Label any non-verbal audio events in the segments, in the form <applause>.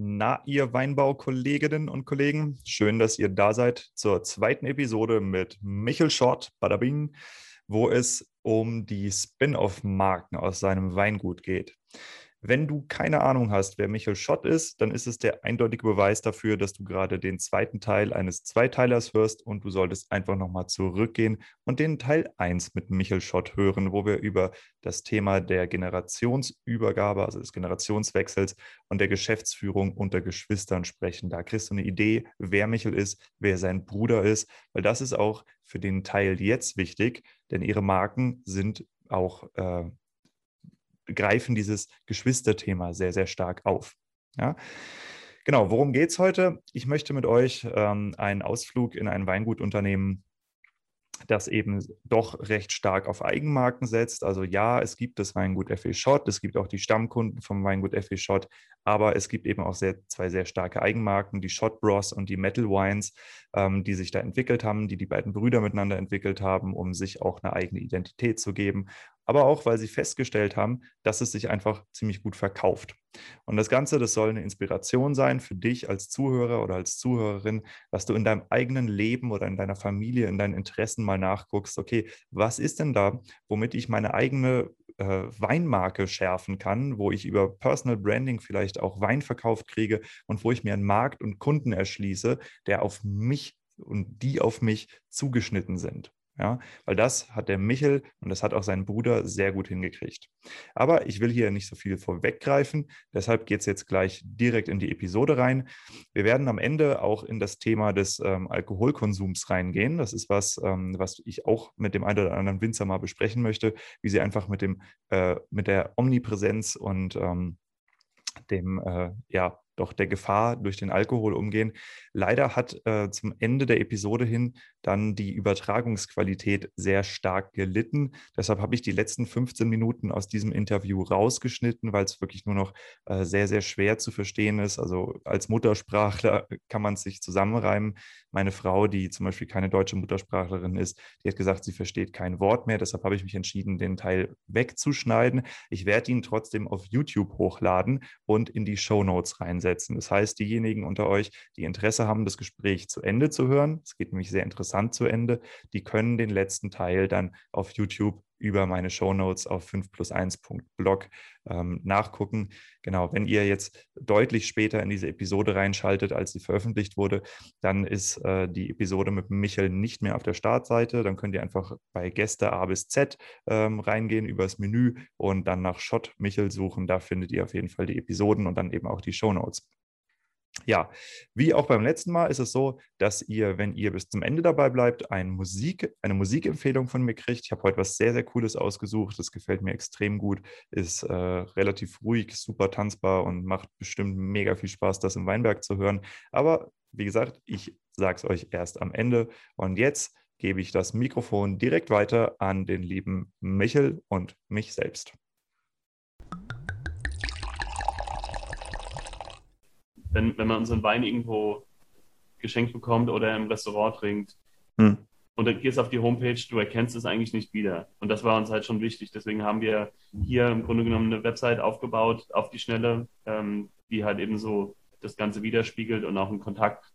Na, ihr Weinbaukolleginnen und Kollegen, schön, dass ihr da seid zur zweiten Episode mit Michel Schott, Badabing, wo es um die Spin-off-Marken aus seinem Weingut geht. Wenn du keine Ahnung hast, wer Michael Schott ist, dann ist es der eindeutige Beweis dafür, dass du gerade den zweiten Teil eines Zweiteilers hörst und du solltest einfach nochmal zurückgehen und den Teil 1 mit Michael Schott hören, wo wir über das Thema der Generationsübergabe, also des Generationswechsels und der Geschäftsführung unter Geschwistern sprechen. Da kriegst du eine Idee, wer Michael ist, wer sein Bruder ist, weil das ist auch für den Teil jetzt wichtig, denn ihre Marken sind auch äh, greifen dieses Geschwisterthema sehr, sehr stark auf. Ja? Genau, worum geht es heute? Ich möchte mit euch ähm, einen Ausflug in ein Weingutunternehmen das eben doch recht stark auf Eigenmarken setzt. Also ja, es gibt das Weingut F.E. Schott, es gibt auch die Stammkunden vom Weingut F.E. Schott, aber es gibt eben auch sehr, zwei sehr starke Eigenmarken, die Schott Bros und die Metal Wines, ähm, die sich da entwickelt haben, die die beiden Brüder miteinander entwickelt haben, um sich auch eine eigene Identität zu geben, aber auch, weil sie festgestellt haben, dass es sich einfach ziemlich gut verkauft. Und das Ganze, das soll eine Inspiration sein für dich als Zuhörer oder als Zuhörerin, dass du in deinem eigenen Leben oder in deiner Familie, in deinen Interessen mal nachguckst, okay, was ist denn da, womit ich meine eigene äh, Weinmarke schärfen kann, wo ich über Personal Branding vielleicht auch Wein verkauft kriege und wo ich mir einen Markt und Kunden erschließe, der auf mich und die auf mich zugeschnitten sind. Ja, weil das hat der Michel und das hat auch sein Bruder sehr gut hingekriegt. Aber ich will hier nicht so viel vorweggreifen, deshalb geht es jetzt gleich direkt in die Episode rein. Wir werden am Ende auch in das Thema des ähm, Alkoholkonsums reingehen. Das ist was, ähm, was ich auch mit dem einen oder anderen Winzer mal besprechen möchte, wie sie einfach mit dem, äh, mit der Omnipräsenz und ähm, dem äh, ja, doch der Gefahr durch den Alkohol umgehen. Leider hat äh, zum Ende der Episode hin dann die Übertragungsqualität sehr stark gelitten. Deshalb habe ich die letzten 15 Minuten aus diesem Interview rausgeschnitten, weil es wirklich nur noch äh, sehr, sehr schwer zu verstehen ist. Also als Muttersprachler kann man es sich zusammenreimen. Meine Frau, die zum Beispiel keine deutsche Muttersprachlerin ist, die hat gesagt, sie versteht kein Wort mehr. Deshalb habe ich mich entschieden, den Teil wegzuschneiden. Ich werde ihn trotzdem auf YouTube hochladen und in die Show Notes reinsetzen setzen. Das heißt, diejenigen unter euch, die Interesse haben, das Gespräch zu Ende zu hören, es geht nämlich sehr interessant zu Ende, die können den letzten Teil dann auf YouTube über meine Shownotes auf 5 plus 1.blog ähm, nachgucken. Genau, wenn ihr jetzt deutlich später in diese Episode reinschaltet, als sie veröffentlicht wurde, dann ist äh, die Episode mit Michael nicht mehr auf der Startseite. Dann könnt ihr einfach bei Gäste A bis Z ähm, reingehen über das Menü und dann nach Shot Michel suchen. Da findet ihr auf jeden Fall die Episoden und dann eben auch die Shownotes. Ja, wie auch beim letzten Mal ist es so, dass ihr, wenn ihr bis zum Ende dabei bleibt, eine, Musik, eine Musikempfehlung von mir kriegt. Ich habe heute was sehr, sehr Cooles ausgesucht. Das gefällt mir extrem gut, ist äh, relativ ruhig, super tanzbar und macht bestimmt mega viel Spaß, das im Weinberg zu hören. Aber wie gesagt, ich sage es euch erst am Ende. Und jetzt gebe ich das Mikrofon direkt weiter an den lieben Michel und mich selbst. Wenn, wenn man unseren Wein irgendwo geschenkt bekommt oder im Restaurant trinkt hm. und dann gehst auf die Homepage, du erkennst es eigentlich nicht wieder. Und das war uns halt schon wichtig. Deswegen haben wir hier im Grunde genommen eine Website aufgebaut auf die Schnelle, ähm, die halt eben so das Ganze widerspiegelt und auch einen Kontakt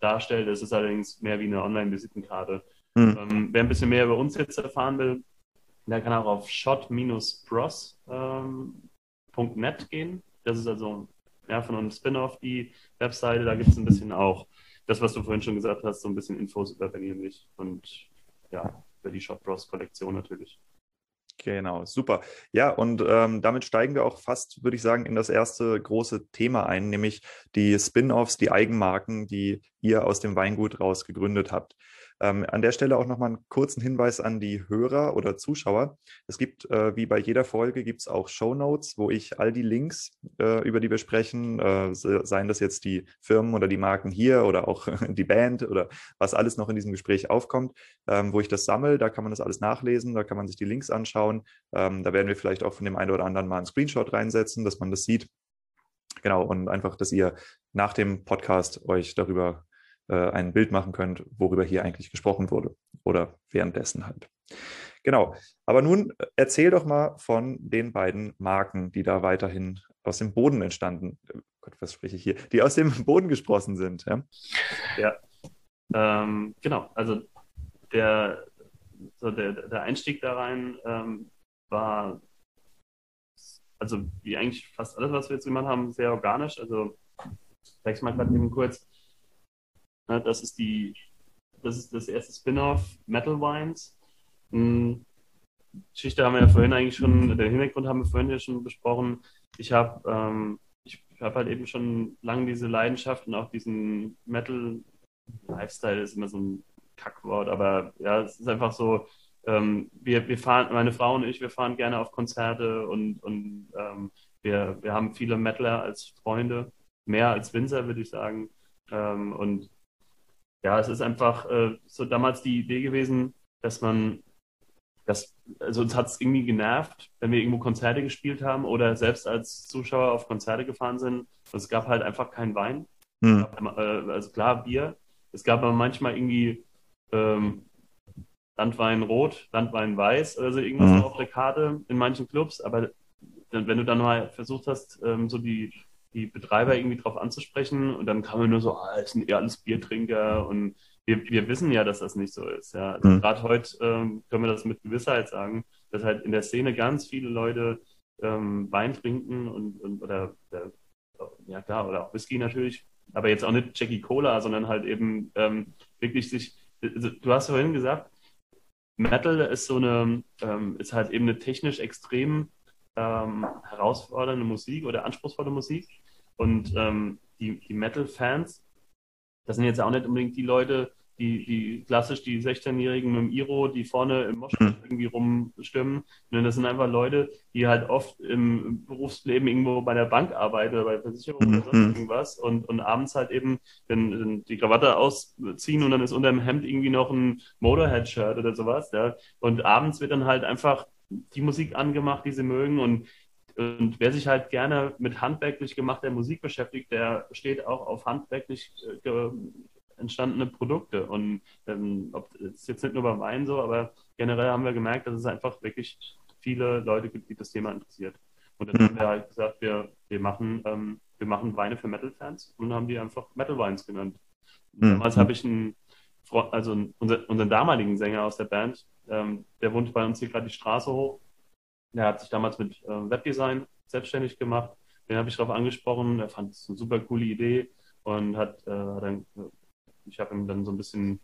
darstellt. Es ist allerdings mehr wie eine Online-Visitenkarte. Hm. Ähm, wer ein bisschen mehr über uns jetzt erfahren will, der kann auch auf shot-bros.net ähm, gehen. Das ist also ja, von einem Spin-off die Webseite. Da gibt es ein bisschen auch das, was du vorhin schon gesagt hast, so ein bisschen Infos über mich und ja, über die Shop Bros Kollektion natürlich. Genau, super. Ja, und ähm, damit steigen wir auch fast, würde ich sagen, in das erste große Thema ein, nämlich die Spin-offs, die Eigenmarken, die ihr aus dem Weingut raus gegründet habt. Ähm, an der Stelle auch nochmal einen kurzen Hinweis an die Hörer oder Zuschauer. Es gibt, äh, wie bei jeder Folge, gibt es auch Show Notes, wo ich all die Links, äh, über die wir sprechen, äh, seien das jetzt die Firmen oder die Marken hier oder auch <laughs> die Band oder was alles noch in diesem Gespräch aufkommt, ähm, wo ich das sammle, da kann man das alles nachlesen, da kann man sich die Links anschauen. Ähm, da werden wir vielleicht auch von dem einen oder anderen mal einen Screenshot reinsetzen, dass man das sieht. Genau, und einfach, dass ihr nach dem Podcast euch darüber äh, ein Bild machen könnt, worüber hier eigentlich gesprochen wurde oder währenddessen halt. Genau. Aber nun äh, erzähl doch mal von den beiden Marken, die da weiterhin aus dem Boden entstanden. Gott, was spreche ich hier? Die aus dem <laughs> Boden gesprossen sind. Ja, ja. Ähm, genau. Also der, so der, der Einstieg da rein ähm, war, also wie eigentlich fast alles, was wir jetzt gemacht haben, sehr organisch. Also vielleicht mal gerade eben kurz. Ne, das ist die, das ist das erste Spin-off Metal Wines. Hm, Geschichte haben wir ja vorhin eigentlich schon, den Hintergrund haben wir vorhin ja schon besprochen. Ich habe ähm, ich habe halt eben schon lange diese Leidenschaft und auch diesen Metal Lifestyle ist immer so ein Kackwort, aber ja, es ist einfach so, ähm, wir, wir fahren, meine Frau und ich, wir fahren gerne auf Konzerte und, und ähm, wir, wir haben viele Metaler als Freunde, mehr als Winzer, würde ich sagen. Ähm, und ja, es ist einfach äh, so damals die Idee gewesen, dass man das, also uns hat es irgendwie genervt, wenn wir irgendwo Konzerte gespielt haben oder selbst als Zuschauer auf Konzerte gefahren sind. Es gab halt einfach keinen Wein. Hm. Gab, äh, also klar, Bier. Es gab aber manchmal irgendwie ähm, Landwein rot, Landwein weiß oder so irgendwas hm. auf der Karte in manchen Clubs. Aber wenn du dann mal versucht hast, ähm, so die, die Betreiber irgendwie drauf anzusprechen und dann kam man nur so, ah, es sind eher alles Biertrinker und wir, wir wissen ja, dass das nicht so ist. Ja. Also mhm. Gerade heute ähm, können wir das mit Gewissheit sagen, dass halt in der Szene ganz viele Leute ähm, Wein trinken und, und oder, oder, ja klar, oder auch Whisky natürlich, aber jetzt auch nicht Jackie Cola, sondern halt eben ähm, wirklich sich, also, du hast vorhin gesagt, Metal ist so eine, ähm, ist halt eben eine technisch extrem ähm, herausfordernde Musik oder anspruchsvolle Musik. Und ähm, die, die Metal-Fans das sind jetzt auch nicht unbedingt die Leute, die, die klassisch die 16-Jährigen mit dem Iro, die vorne im Mosch mhm. irgendwie rumstimmen. sondern Das sind einfach Leute, die halt oft im Berufsleben irgendwo bei der Bank arbeiten oder bei Versicherungen mhm. oder sonst mhm. irgendwas und, und abends halt eben dann, die Krawatte ausziehen und dann ist unter dem Hemd irgendwie noch ein Motorhead-Shirt oder sowas. Ja. Und abends wird dann halt einfach die Musik angemacht, die sie mögen und und wer sich halt gerne mit handwerklich gemachter Musik beschäftigt, der steht auch auf handwerklich äh, entstandene Produkte. Und ähm, ob, das ist jetzt nicht nur beim Wein so, aber generell haben wir gemerkt, dass es einfach wirklich viele Leute gibt, die das Thema interessiert. Und dann mhm. haben wir halt gesagt, wir, wir, machen, ähm, wir machen Weine für Metal-Fans und haben die einfach Metal Wines genannt. Mhm. Damals habe ich einen, also unser, unseren damaligen Sänger aus der Band, ähm, der wohnt bei uns hier gerade die Straße hoch der hat sich damals mit äh, Webdesign selbstständig gemacht. Den habe ich darauf angesprochen. Er fand es eine super coole Idee und hat, äh, dann, ich habe ihm dann so ein bisschen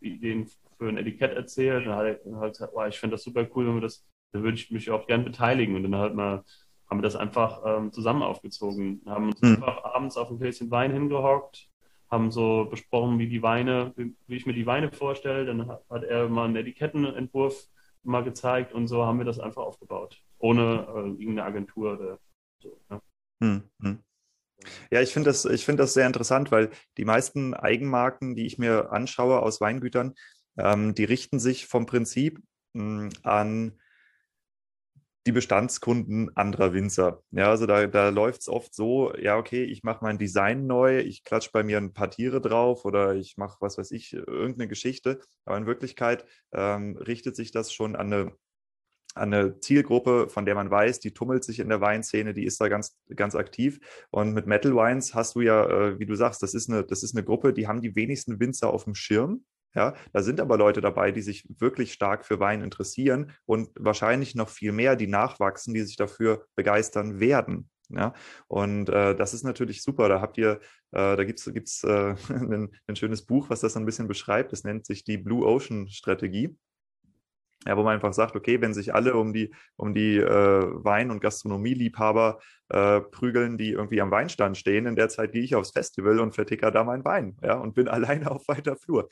Ideen für ein Etikett erzählt. Und hat er halt gesagt, oh, ich finde das super cool, wenn wir das, da würde ich mich auch gern beteiligen. Und dann halt mal haben wir das einfach ähm, zusammen aufgezogen. Haben uns mhm. einfach abends auf ein Gläschen Wein hingehockt, haben so besprochen, wie die Weine, wie, wie ich mir die Weine vorstelle. Dann hat, hat er mal einen Etikettenentwurf mal gezeigt und so haben wir das einfach aufgebaut, ohne äh, irgendeine Agentur oder so. Ne? Hm, hm. Ja, ich finde das, find das sehr interessant, weil die meisten Eigenmarken, die ich mir anschaue aus Weingütern, ähm, die richten sich vom Prinzip mh, hm, an die Bestandskunden anderer Winzer. Ja, also da, da läuft es oft so, ja, okay, ich mache mein Design neu, ich klatsche bei mir ein paar Tiere drauf oder ich mache, was weiß ich, irgendeine Geschichte. Aber in Wirklichkeit ähm, richtet sich das schon an eine, an eine Zielgruppe, von der man weiß, die tummelt sich in der Weinszene, die ist da ganz, ganz aktiv. Und mit Metal Wines hast du ja, äh, wie du sagst, das ist, eine, das ist eine Gruppe, die haben die wenigsten Winzer auf dem Schirm. Ja, da sind aber Leute dabei, die sich wirklich stark für Wein interessieren und wahrscheinlich noch viel mehr, die nachwachsen, die sich dafür begeistern werden. Ja, und äh, das ist natürlich super. Da habt ihr, äh, da gibt es äh, <laughs> ein, ein, schönes Buch, was das ein bisschen beschreibt. Das nennt sich die Blue Ocean Strategie. Ja, wo man einfach sagt, okay, wenn sich alle um die, um die äh, Wein- und Gastronomieliebhaber äh, prügeln, die irgendwie am Weinstand stehen, in der Zeit gehe ich aufs Festival und verticker da meinen Wein, ja, und bin <laughs> alleine auf weiter Flur.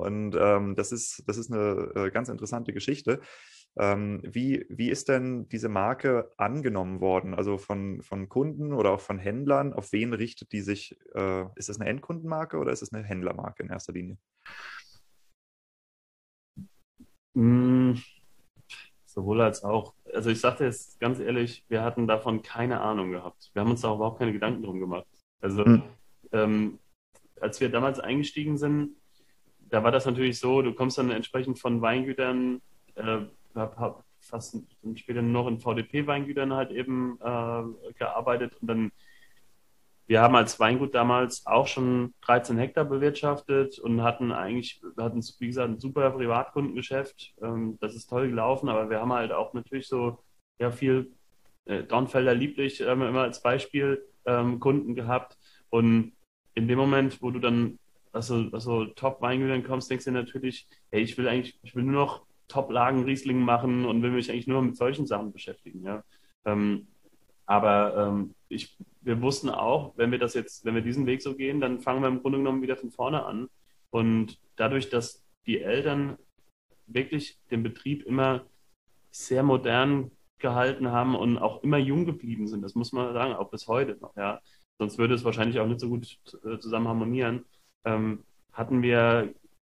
Und ähm, das ist, das ist eine äh, ganz interessante Geschichte. Ähm, wie, wie ist denn diese Marke angenommen worden? Also von, von Kunden oder auch von Händlern? Auf wen richtet die sich? Äh, ist das eine Endkundenmarke oder ist es eine Händlermarke in erster Linie? Mm, sowohl als auch. Also ich sagte jetzt ganz ehrlich, wir hatten davon keine Ahnung gehabt. Wir haben uns da überhaupt keine Gedanken drum gemacht. Also hm. ähm, als wir damals eingestiegen sind, da war das natürlich so, du kommst dann entsprechend von Weingütern, äh, fast später noch in VDP-Weingütern halt eben äh, gearbeitet und dann wir haben als Weingut damals auch schon 13 Hektar bewirtschaftet und hatten eigentlich, hatten, wie gesagt, ein super Privatkundengeschäft. Ähm, das ist toll gelaufen, aber wir haben halt auch natürlich so ja, viel äh, Dornfelder Lieblich ähm, immer als Beispiel ähm, Kunden gehabt. Und in dem Moment, wo du dann also, also Top-Weingütern kommst, denkst du natürlich, hey, ich will eigentlich, ich will nur noch Top-Lagen Riesling machen und will mich eigentlich nur mit solchen Sachen beschäftigen. Ja. Ähm, aber ähm, ich, wir wussten auch, wenn wir das jetzt, wenn wir diesen Weg so gehen, dann fangen wir im Grunde genommen wieder von vorne an. Und dadurch, dass die Eltern wirklich den Betrieb immer sehr modern gehalten haben und auch immer jung geblieben sind, das muss man sagen, auch bis heute noch, ja. Sonst würde es wahrscheinlich auch nicht so gut äh, zusammen harmonieren. Ähm, hatten wir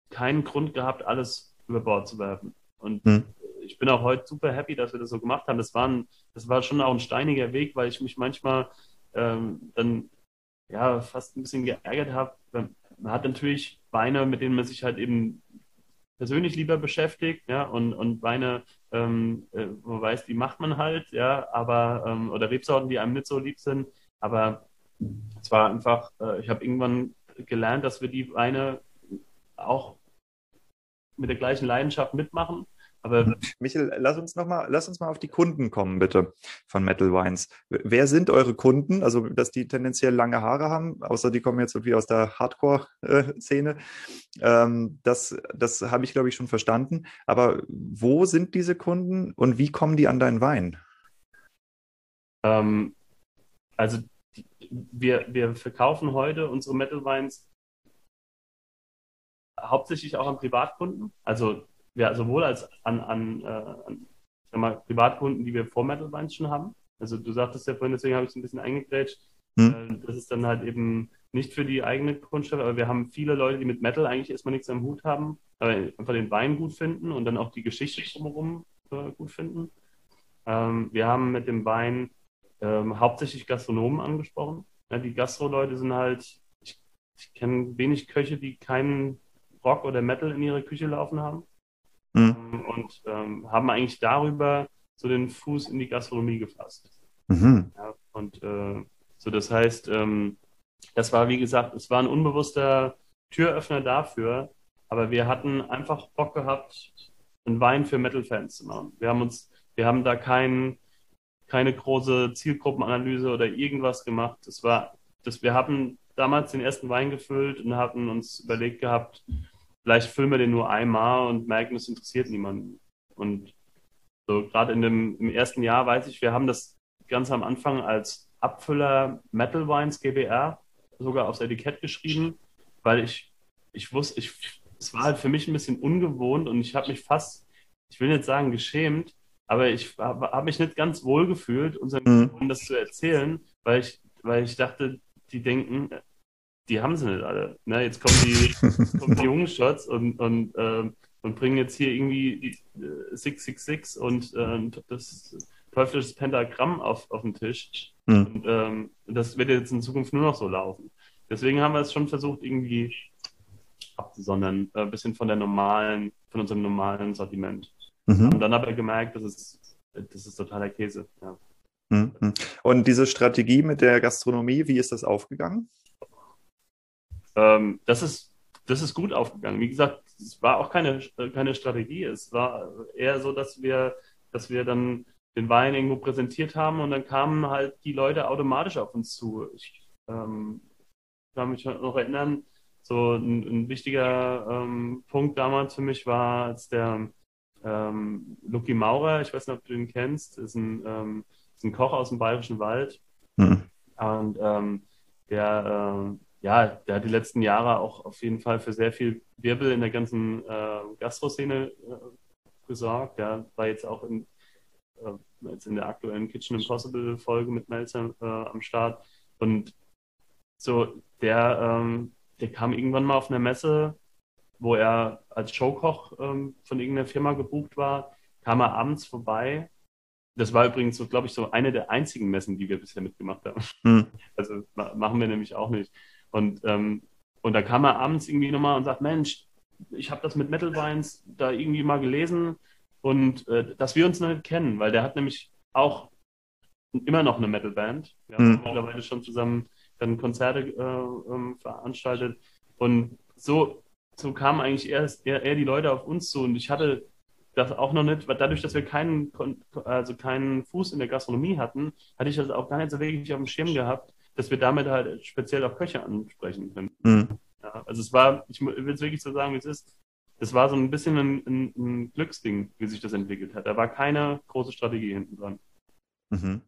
keinen Grund gehabt, alles über Bord zu werfen. Und hm ich bin auch heute super happy, dass wir das so gemacht haben. Das war, ein, das war schon auch ein steiniger Weg, weil ich mich manchmal ähm, dann ja fast ein bisschen geärgert habe. Man hat natürlich Weine, mit denen man sich halt eben persönlich lieber beschäftigt, ja, und, und Weine, ähm, äh, wo man weiß, die macht man halt, ja, aber, ähm, oder Rebsorten, die einem nicht so lieb sind, aber es war einfach, äh, ich habe irgendwann gelernt, dass wir die Weine auch mit der gleichen Leidenschaft mitmachen aber Michael, lass uns noch mal, lass uns mal auf die Kunden kommen, bitte, von Metal Wines. Wer sind eure Kunden? Also, dass die tendenziell lange Haare haben, außer die kommen jetzt irgendwie aus der Hardcore-Szene. Ähm, das das habe ich, glaube ich, schon verstanden. Aber wo sind diese Kunden und wie kommen die an deinen Wein? Ähm, also, wir, wir verkaufen heute unsere Metal Wines hauptsächlich auch an Privatkunden. Also ja, sowohl als an, an, äh, an mal, Privatkunden, die wir vor Metal Wines schon haben. Also du sagtest ja vorhin, deswegen habe ich es ein bisschen eingegrätscht. Hm. Das ist dann halt eben nicht für die eigene Kundschaft, aber wir haben viele Leute, die mit Metal eigentlich erstmal nichts am Hut haben, aber einfach den Wein gut finden und dann auch die Geschichte drumherum äh, gut finden. Ähm, wir haben mit dem Wein ähm, hauptsächlich Gastronomen angesprochen. Ja, die Gastro-Leute sind halt, ich, ich kenne wenig Köche, die keinen Rock oder Metal in ihrer Küche laufen haben mhm. und ähm, haben eigentlich darüber so den Fuß in die Gastronomie gefasst. Mhm. Ja, und äh, so, das heißt, ähm, das war, wie gesagt, es war ein unbewusster Türöffner dafür, aber wir hatten einfach Bock gehabt, einen Wein für Metal-Fans zu machen. Wir haben uns, wir haben da kein, keine große Zielgruppenanalyse oder irgendwas gemacht. Das war, das, wir haben damals den ersten Wein gefüllt und hatten uns überlegt gehabt, vielleicht filmen wir den nur einmal und merken, es interessiert niemanden. Und so gerade in dem im ersten Jahr weiß ich, wir haben das ganz am Anfang als Abfüller Metal Wines GBR sogar aufs Etikett geschrieben, weil ich, ich wusste, ich, es war halt für mich ein bisschen ungewohnt und ich habe mich fast, ich will nicht sagen geschämt, aber ich habe hab mich nicht ganz wohl gefühlt, unseren mhm. Kunden das zu erzählen, weil ich, weil ich dachte, die denken, die haben sie nicht alle. Ne? Jetzt kommen die, <laughs> kommen die jungen Shots und, und, äh, und bringen jetzt hier irgendwie äh, 666 und äh, das teuflische Pentagramm auf, auf den Tisch. Mhm. Und ähm, das wird jetzt in Zukunft nur noch so laufen. Deswegen haben wir es schon versucht, irgendwie abzusondern, äh, ein bisschen von der normalen, von unserem normalen Sortiment. Mhm. Und dann aber gemerkt, das ist, das ist totaler Käse. Ja. Mhm. Und diese Strategie mit der Gastronomie, wie ist das aufgegangen? ähm, das, ist, das ist gut aufgegangen. Wie gesagt, es war auch keine, keine Strategie. Es war eher so, dass wir, dass wir dann den Wein irgendwo präsentiert haben und dann kamen halt die Leute automatisch auf uns zu. Ich ähm, kann mich noch erinnern, so ein, ein wichtiger ähm, Punkt damals für mich war, als der ähm, Lucky Maurer, ich weiß nicht, ob du ihn kennst, ist ein, ähm, ist ein Koch aus dem Bayerischen Wald. Mhm. Und ähm, der, äh, ja, der hat die letzten Jahre auch auf jeden Fall für sehr viel Wirbel in der ganzen äh, Gastro-Szene äh, gesorgt. Ja, war jetzt auch in, äh, jetzt in der aktuellen Kitchen Impossible Folge mit Melzer äh, am Start. Und so, der, ähm, der kam irgendwann mal auf einer Messe, wo er als Showkoch ähm, von irgendeiner Firma gebucht war, kam er abends vorbei das war übrigens so, glaube ich, so eine der einzigen Messen, die wir bisher mitgemacht haben. Hm. <laughs> Also machen wir nämlich auch nicht. Und, ähm, und da kam er abends irgendwie nochmal und sagt, Mensch, ich habe das mit Metal Wines da irgendwie mal gelesen und äh, dass wir uns noch nicht kennen, weil der hat nämlich auch immer noch eine Metal-Band. Wir haben mhm. mittlerweile schon zusammen dann Konzerte äh, ähm, veranstaltet. Und so, so kamen eigentlich eher, eher, eher die Leute auf uns zu. Und ich hatte das auch noch nicht, weil dadurch, dass wir keinen, also keinen Fuß in der Gastronomie hatten, hatte ich das auch gar nicht so wirklich auf dem Schirm gehabt, dass wir damit halt speziell auf Köche ansprechen können. Mhm. Ja, also es war, ich will es wirklich so sagen, wie es ist, es war so ein bisschen ein, ein, ein, Glücksding, wie sich das entwickelt hat. Da war keine große Strategie hinten dran. Mhm.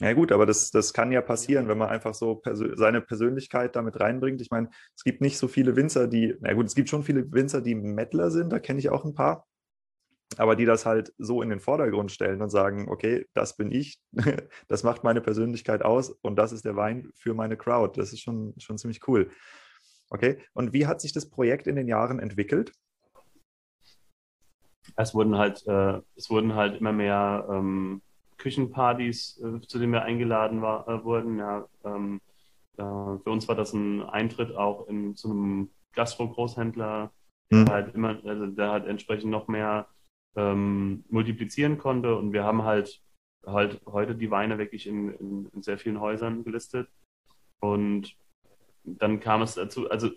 Ja gut, aber das, das kann ja passieren, wenn man einfach so persö seine Persönlichkeit damit reinbringt. Ich meine, es gibt nicht so viele Winzer, die, na gut, es gibt schon viele Winzer, die Mettler sind, da kenne ich auch ein paar, aber die das halt so in den Vordergrund stellen und sagen, okay, das bin ich, <laughs> das macht meine Persönlichkeit aus und das ist der Wein für meine Crowd. Das ist schon, schon ziemlich cool. Okay, und wie hat sich das Projekt in den Jahren entwickelt? Es wurden halt, äh, es wurden halt immer mehr ähm, Küchenpartys, äh, zu denen wir eingeladen war, äh, wurden. Ja, ähm, für uns war das ein Eintritt auch in, zu einem Gastro-Großhändler, der mhm. halt immer, also der halt entsprechend noch mehr ähm, multiplizieren konnte. Und wir haben halt halt heute die Weine wirklich in, in, in sehr vielen Häusern gelistet. Und dann kam es dazu, also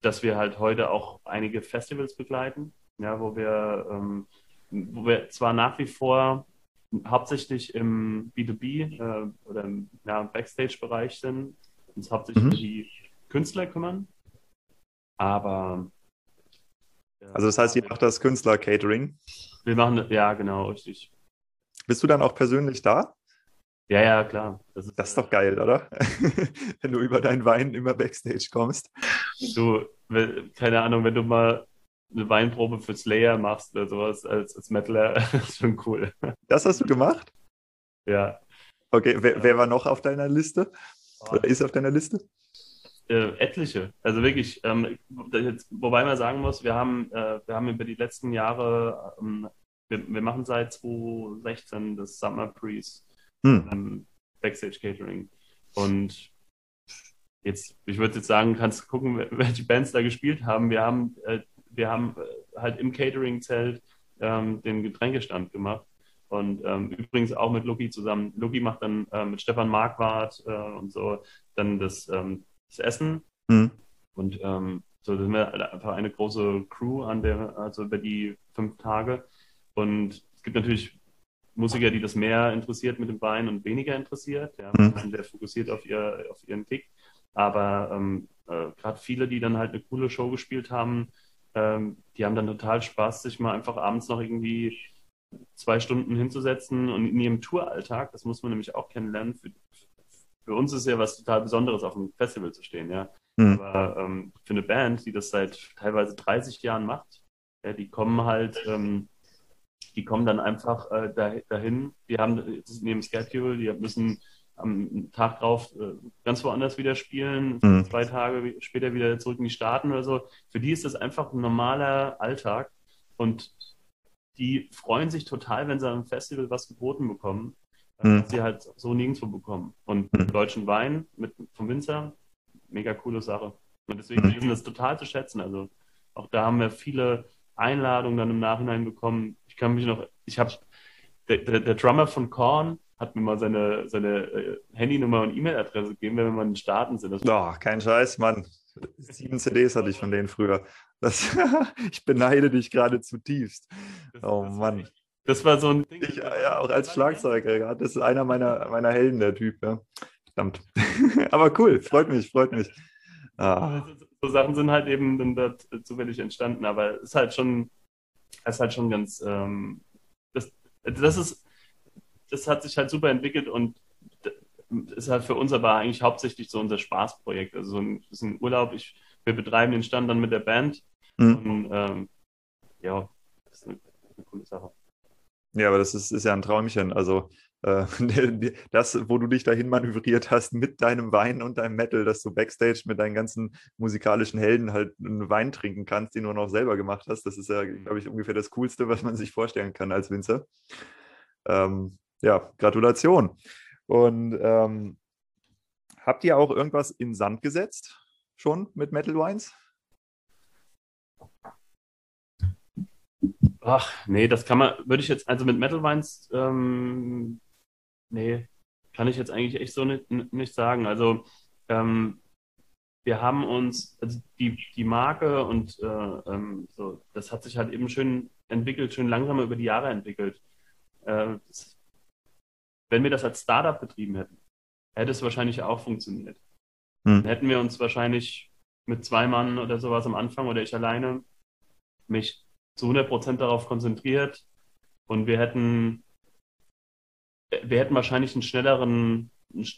dass wir halt heute auch einige Festivals begleiten, ja, wo wir, ähm, wo wir zwar nach wie vor hauptsächlich im B2B äh, oder im ja, Backstage-Bereich sind, uns hauptsächlich mhm. um die Künstler kümmern. Aber. Äh, also, das heißt, ihr macht das Künstler-Catering? Wir machen, ja, genau, richtig. Bist du dann auch persönlich da? Ja, ja, klar. Das ist, das ist doch geil, oder? <laughs> wenn du über deinen Wein immer Backstage kommst. Du, keine Ahnung, wenn du mal eine Weinprobe für Slayer machst oder sowas als, als Metaler, <laughs> ist schon cool. Das hast du gemacht? Ja. Okay, wer, wer war noch auf deiner Liste? Oder ist auf deiner Liste? Äh, etliche. Also wirklich, ähm, jetzt, wobei man sagen muss, wir haben, äh, wir haben über die letzten Jahre, ähm, wir, wir, machen seit 2016 das Summer Priest hm. ähm, Backstage Catering. Und jetzt, ich würde jetzt sagen, kannst gucken, welche Bands da gespielt haben. Wir haben äh, wir haben äh, halt im Catering-Zelt ähm, den Getränkestand gemacht. Und ähm, übrigens auch mit Lucky zusammen. Lucky macht dann äh, mit Stefan Marquardt äh, und so dann das, ähm, das Essen. Mhm. Und ähm, so sind wir einfach eine große Crew an der, also über die fünf Tage. Und es gibt natürlich Musiker, die das mehr interessiert mit dem Bein und weniger interessiert. Ja, mhm. sind sehr fokussiert auf, ihr, auf ihren Kick. Aber ähm, äh, gerade viele, die dann halt eine coole Show gespielt haben, ähm, die haben dann total Spaß, sich mal einfach abends noch irgendwie zwei Stunden hinzusetzen und in ihrem Touralltag, das muss man nämlich auch kennenlernen, für, für uns ist ja was total Besonderes, auf einem Festival zu stehen, ja. Mhm. Aber ähm, für eine Band, die das seit teilweise 30 Jahren macht, ja, die kommen halt, ähm, die kommen dann einfach äh, dahin, die haben das ist neben Schedule, die müssen am Tag drauf äh, ganz woanders wieder spielen, mhm. zwei Tage später wieder zurück in die Staaten oder so. Für die ist das einfach ein normaler Alltag und die freuen sich total, wenn sie am Festival was geboten bekommen, äh, mhm. was sie halt so nirgendwo bekommen. Und mhm. deutschen Wein mit, vom Winzer, mega coole Sache. Und deswegen mhm. ist das total zu schätzen. Also auch da haben wir viele Einladungen dann im Nachhinein bekommen. Ich kann mich noch, ich habe, der, der, der Drummer von Korn, hat mir mal seine, seine äh, Handynummer und E-Mail-Adresse gegeben, wenn wir mal in den Staaten sind. Doch, kein Scheiß, Mann. Sieben CDs hatte ich von denen früher. Das, <laughs> ich beneide dich gerade zutiefst. Das, oh das Mann. das war so ein Ding. Ich, ja, auch als Schlagzeuger. Das ist einer meiner, meiner Helden, der Typ. Ja. Verdammt. <laughs> Aber cool, freut mich, freut mich. Ah. So Sachen sind halt eben dann dort zufällig entstanden, aber es ist halt schon, es ist halt schon ganz, ähm, das, das ist, das hat sich halt super entwickelt und ist halt für uns aber eigentlich hauptsächlich so unser Spaßprojekt. Also so ein, ist ein Urlaub. Ich, wir betreiben den Stand dann mit der Band. Mhm. Und ähm, ja, das ist eine, eine, coole Sache. Ja, aber das ist, ist ja ein Träumchen. Also äh, <laughs> das, wo du dich dahin manövriert hast mit deinem Wein und deinem Metal, dass du backstage mit deinen ganzen musikalischen Helden halt einen Wein trinken kannst, den du noch selber gemacht hast, das ist ja, glaube ich, ungefähr das Coolste, was man sich vorstellen kann als Winzer. Ähm, ja, Gratulation. Und ähm, habt ihr auch irgendwas in Sand gesetzt schon mit Metal Wines? Ach, nee, das kann man, würde ich jetzt, also mit Metal Wines, ähm, nee, kann ich jetzt eigentlich echt so nicht, nicht sagen. Also ähm, wir haben uns, also die, die Marke und äh, ähm, so, das hat sich halt eben schön entwickelt, schön langsam über die Jahre entwickelt. Äh, das, wenn wir das als Startup betrieben hätten, hätte es wahrscheinlich auch funktioniert. Hm. Dann hätten wir uns wahrscheinlich mit zwei Mann oder sowas am Anfang oder ich alleine mich zu 100 Prozent darauf konzentriert und wir hätten, wir hätten wahrscheinlich einen schnelleren,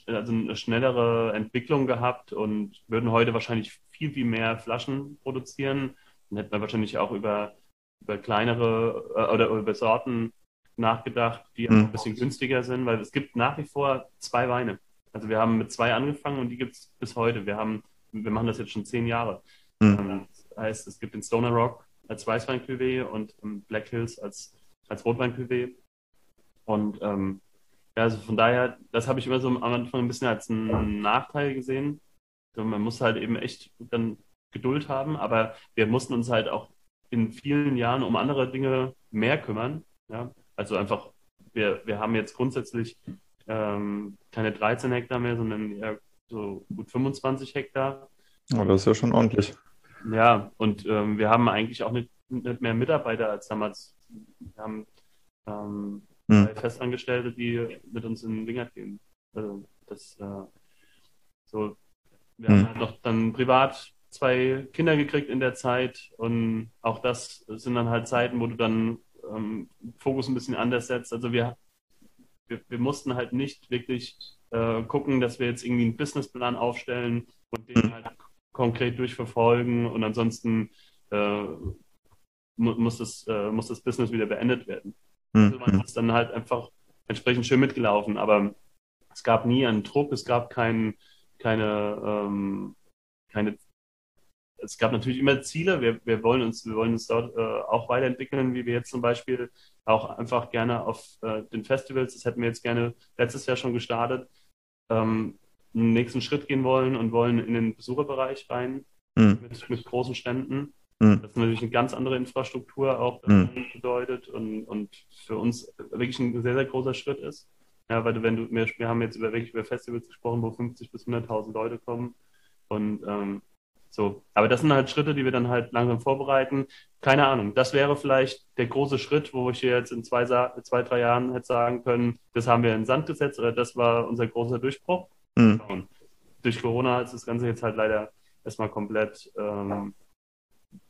also eine schnellere Entwicklung gehabt und würden heute wahrscheinlich viel, viel mehr Flaschen produzieren. Dann hätten wir wahrscheinlich auch über, über kleinere äh, oder über Sorten nachgedacht, die mhm. ein bisschen günstiger sind, weil es gibt nach wie vor zwei Weine. Also wir haben mit zwei angefangen und die gibt es bis heute. Wir haben, wir machen das jetzt schon zehn Jahre. Mhm. Das heißt, es gibt den Stoner Rock als Weißwein-Cuvée und Black Hills als, als Rotwein-Cuvée. Und ähm, ja, also von daher, das habe ich immer so am Anfang ein bisschen als einen Nachteil gesehen. Also man muss halt eben echt dann Geduld haben, aber wir mussten uns halt auch in vielen Jahren um andere Dinge mehr kümmern. Ja? Also einfach, wir, wir haben jetzt grundsätzlich ähm, keine 13 Hektar mehr, sondern eher so gut 25 Hektar. Oh, das ist ja schon ordentlich. Ja, und ähm, wir haben eigentlich auch nicht, nicht, mehr Mitarbeiter als damals. Wir haben ähm, hm. Festangestellte, die mit uns in den Wingert gehen. Also das äh, so, wir hm. haben halt noch dann privat zwei Kinder gekriegt in der Zeit und auch das sind dann halt Zeiten, wo du dann ähm, Fokus ein bisschen anders setzt. Also wir, wir, wir mussten halt nicht wirklich äh, gucken, dass wir jetzt irgendwie einen Businessplan aufstellen und den hm. halt konkret durchverfolgen und ansonsten äh, muss, das, äh, muss das Business wieder beendet werden. Mhm. Also man ist dann halt einfach entsprechend schön mitgelaufen, aber es gab nie einen Druck, es gab kein, keine, ähm, keine es gab natürlich immer Ziele. Wir, wir, wollen, uns, wir wollen uns dort äh, auch weiterentwickeln, wie wir jetzt zum Beispiel auch einfach gerne auf äh, den Festivals, das hätten wir jetzt gerne letztes Jahr schon gestartet, ähm, einen nächsten Schritt gehen wollen und wollen in den Besucherbereich rein mhm. mit, mit, großen Ständen. Mhm. Das ist natürlich eine ganz andere Infrastruktur auch mhm. bedeutet und, und für uns wirklich ein sehr, sehr großer Schritt ist. Ja, weil du, wenn du, wir, wir haben jetzt über, wirklich über Festivals gesprochen, wo 50 bis 100.000 Leute kommen und ähm, so, aber das sind halt Schritte, die wir dann halt langsam vorbereiten. Keine Ahnung, das wäre vielleicht der große Schritt, wo ich jetzt in zwei, zwei drei Jahren hätte sagen können, das haben wir in den Sand gesetzt oder das war unser großer Durchbruch. Mhm. Durch Corona ist das Ganze jetzt halt leider erstmal komplett ähm,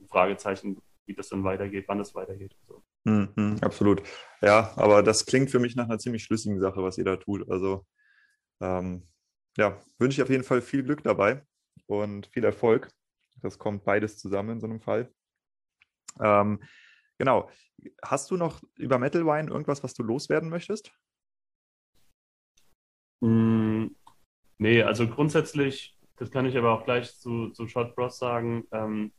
Fragezeichen, wie das dann weitergeht, wann es weitergeht. So. Mhm, absolut. Ja, aber das klingt für mich nach einer ziemlich schlüssigen Sache, was ihr da tut. Also ähm, ja, wünsche ich auf jeden Fall viel Glück dabei und viel Erfolg. Das kommt beides zusammen in so einem Fall. Ähm, genau. Hast du noch über Metal Wine irgendwas, was du loswerden möchtest? Mm, nee, also grundsätzlich, das kann ich aber auch gleich zu, zu Shot Bros sagen. Ähm,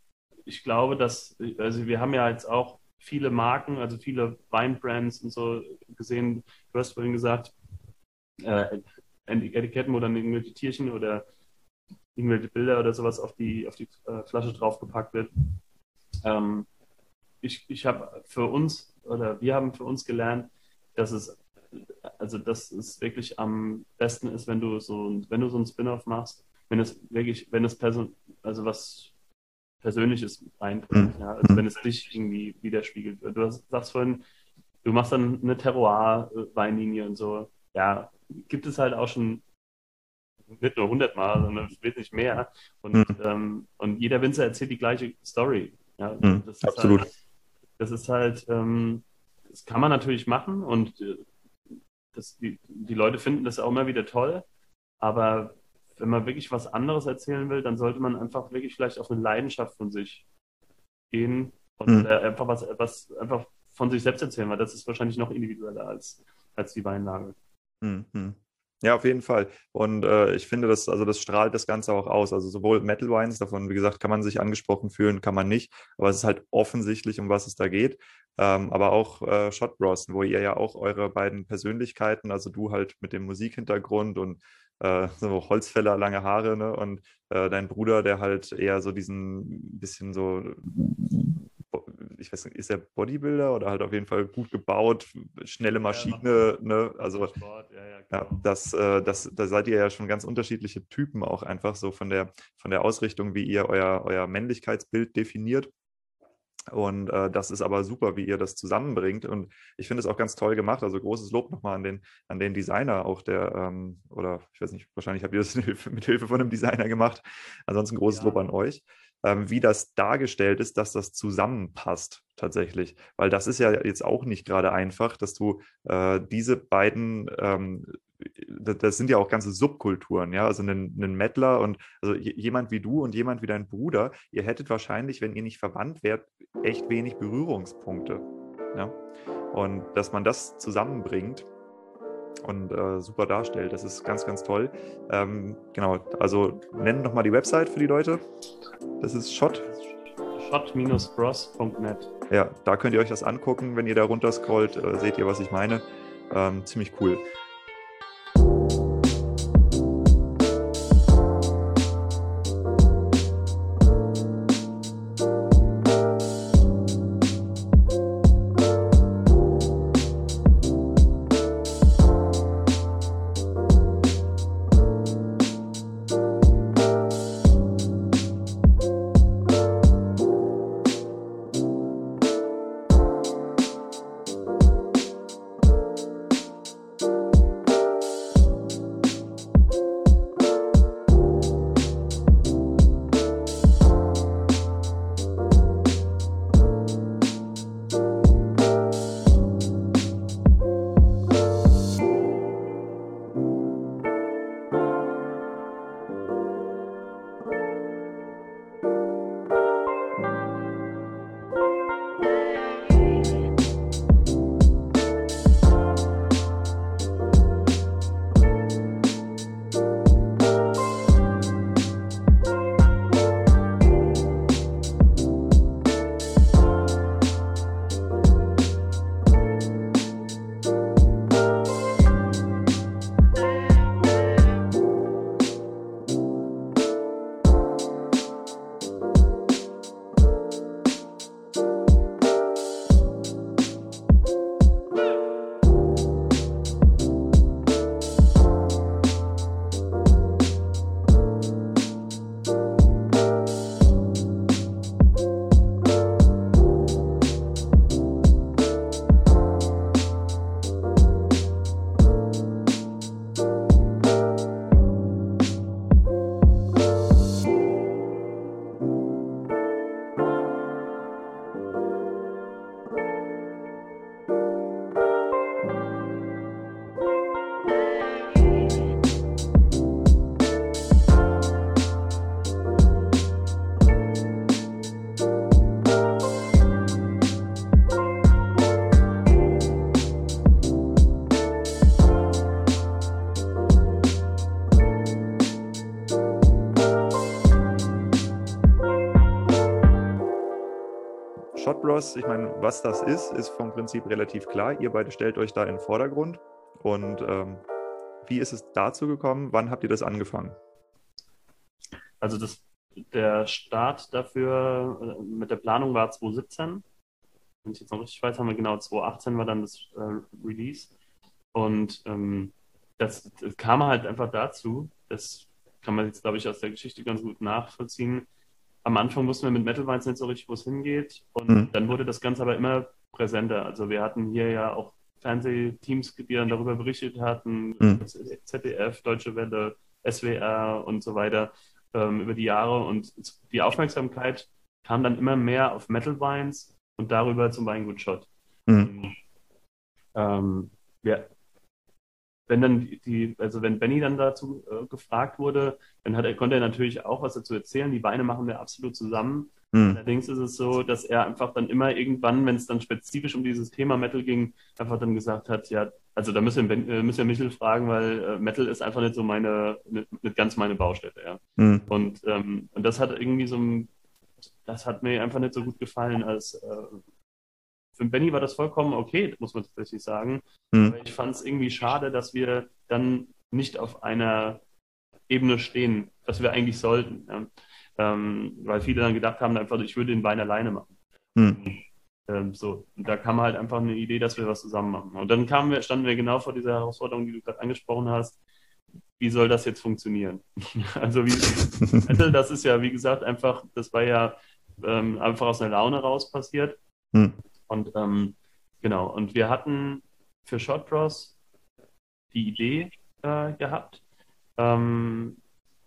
ich glaube, dass, also wir haben ja jetzt auch viele Marken, also viele Weinbrands und so gesehen. Du hast vorhin gesagt, äh, Etiketten, dann irgendwelche Tierchen oder irgendwelche Bilder oder sowas auf die, auf die äh, Flasche draufgepackt wird. Ähm, ich ich habe für uns oder wir haben für uns gelernt, dass es also dass es wirklich am besten ist, wenn du so wenn du so ein Spin-off machst, wenn es wirklich, wenn es Person, also was Persönliches einbringt, mhm. ja, also wenn es dich irgendwie widerspiegelt. Du hast, sagst vorhin, du machst dann eine Terroir-Weinlinie und so. Ja, gibt es halt auch schon nicht nur 100 Mal, sondern wesentlich mehr. Und, mhm. ähm, und jeder Winzer erzählt die gleiche Story. Ja, mhm, das absolut. Halt, das ist halt, ähm, das kann man natürlich machen und äh, das, die, die Leute finden das auch immer wieder toll. Aber wenn man wirklich was anderes erzählen will, dann sollte man einfach wirklich vielleicht auf eine Leidenschaft von sich gehen und mhm. äh, einfach was, was einfach von sich selbst erzählen, weil das ist wahrscheinlich noch individueller als, als die Weinlage. Mhm. Ja, auf jeden Fall. Und äh, ich finde, das, also das strahlt das Ganze auch aus. Also sowohl Metal Wines, davon, wie gesagt, kann man sich angesprochen fühlen, kann man nicht. Aber es ist halt offensichtlich, um was es da geht. Ähm, aber auch äh, Shot Bros, wo ihr ja auch eure beiden Persönlichkeiten, also du halt mit dem Musikhintergrund und äh, so Holzfäller, lange Haare, ne? Und äh, dein Bruder, der halt eher so diesen bisschen so ich weiß nicht, ist er Bodybuilder oder halt auf jeden Fall gut gebaut, schnelle Maschine, ja, ne? Also Sport. Ja, ja, ja, das, äh, das, da seid ihr ja schon ganz unterschiedliche Typen auch einfach so von der, von der Ausrichtung, wie ihr euer, euer Männlichkeitsbild definiert. Und äh, das ist aber super, wie ihr das zusammenbringt. Und ich finde es auch ganz toll gemacht. Also großes Lob nochmal an den, an den Designer, auch der, ähm, oder ich weiß nicht, wahrscheinlich habt ihr das <laughs> mit Hilfe von einem Designer gemacht. Ansonsten großes ja. Lob an euch ähm, wie das dargestellt ist, dass das zusammenpasst tatsächlich. Weil das ist ja jetzt auch nicht gerade einfach, dass du äh, diese beiden, ähm, das sind ja auch ganze Subkulturen, ja, also ein, ein Mettler und also jemand wie du und jemand wie dein Bruder, ihr hättet wahrscheinlich, wenn ihr nicht verwandt wärt, echt wenig Berührungspunkte. Ja? Und dass man das zusammenbringt, und äh, super darstellt. Das ist ganz, ganz toll. Ähm, genau, also nennen nochmal die Website für die Leute. Das ist Shot. Shot-bros.net. Ja, da könnt ihr euch das angucken. Wenn ihr da runter scrollt, äh, seht ihr, was ich meine. Ähm, ziemlich cool. Bros, ich meine, was das ist, ist vom Prinzip relativ klar. Ihr beide stellt euch da in den Vordergrund. Und ähm, wie ist es dazu gekommen? Wann habt ihr das angefangen? Also das, der Start dafür äh, mit der Planung war 2017. Wenn ich jetzt noch richtig weiß, haben wir genau 2018 war dann das äh, Release. Und ähm, das, das, kam halt einfach dazu, das kann man jetzt, glaube ich, aus der Geschichte ganz gut nachvollziehen, am Anfang wussten wir mit Metal Wines nicht so richtig, wo es hingeht. Und mhm. dann wurde das Ganze aber immer präsenter. Also wir hatten hier ja auch Fernsehteams, die dann darüber berichtet hatten, mhm. ZDF, Deutsche Welle, SWR und so weiter ähm, über die Jahre. Und die Aufmerksamkeit kam dann immer mehr auf Metal Wines und darüber zum Weingut Shot. Mhm. Ähm, wir wenn dann die, also wenn Benny dann dazu äh, gefragt wurde, dann hat er, konnte er natürlich auch was dazu erzählen. Die Beine machen wir absolut zusammen. Mhm. Allerdings ist es so, dass er einfach dann immer irgendwann, wenn es dann spezifisch um dieses Thema Metal ging, einfach dann gesagt hat, ja, also da müssen wir, äh, müssen wir Michel fragen, weil äh, Metal ist einfach nicht so meine, nicht, nicht ganz meine Baustelle, ja. Mhm. Und, ähm, und das hat irgendwie so ein, das hat mir einfach nicht so gut gefallen als äh, für Benny war das vollkommen okay, muss man tatsächlich sagen. Mhm. Aber ich fand es irgendwie schade, dass wir dann nicht auf einer Ebene stehen, was wir eigentlich sollten. Ja. Ähm, weil viele dann gedacht haben, einfach, ich würde den Wein alleine machen. Mhm. Ähm, so, und da kam halt einfach eine Idee, dass wir was zusammen machen. Und dann kamen wir, standen wir genau vor dieser Herausforderung, die du gerade angesprochen hast. Wie soll das jetzt funktionieren? <laughs> also, wie, also das ist ja, wie gesagt, einfach, das war ja ähm, einfach aus einer Laune raus passiert. Hm. Und ähm, genau, und wir hatten für Shot Bros die Idee äh, gehabt, ähm,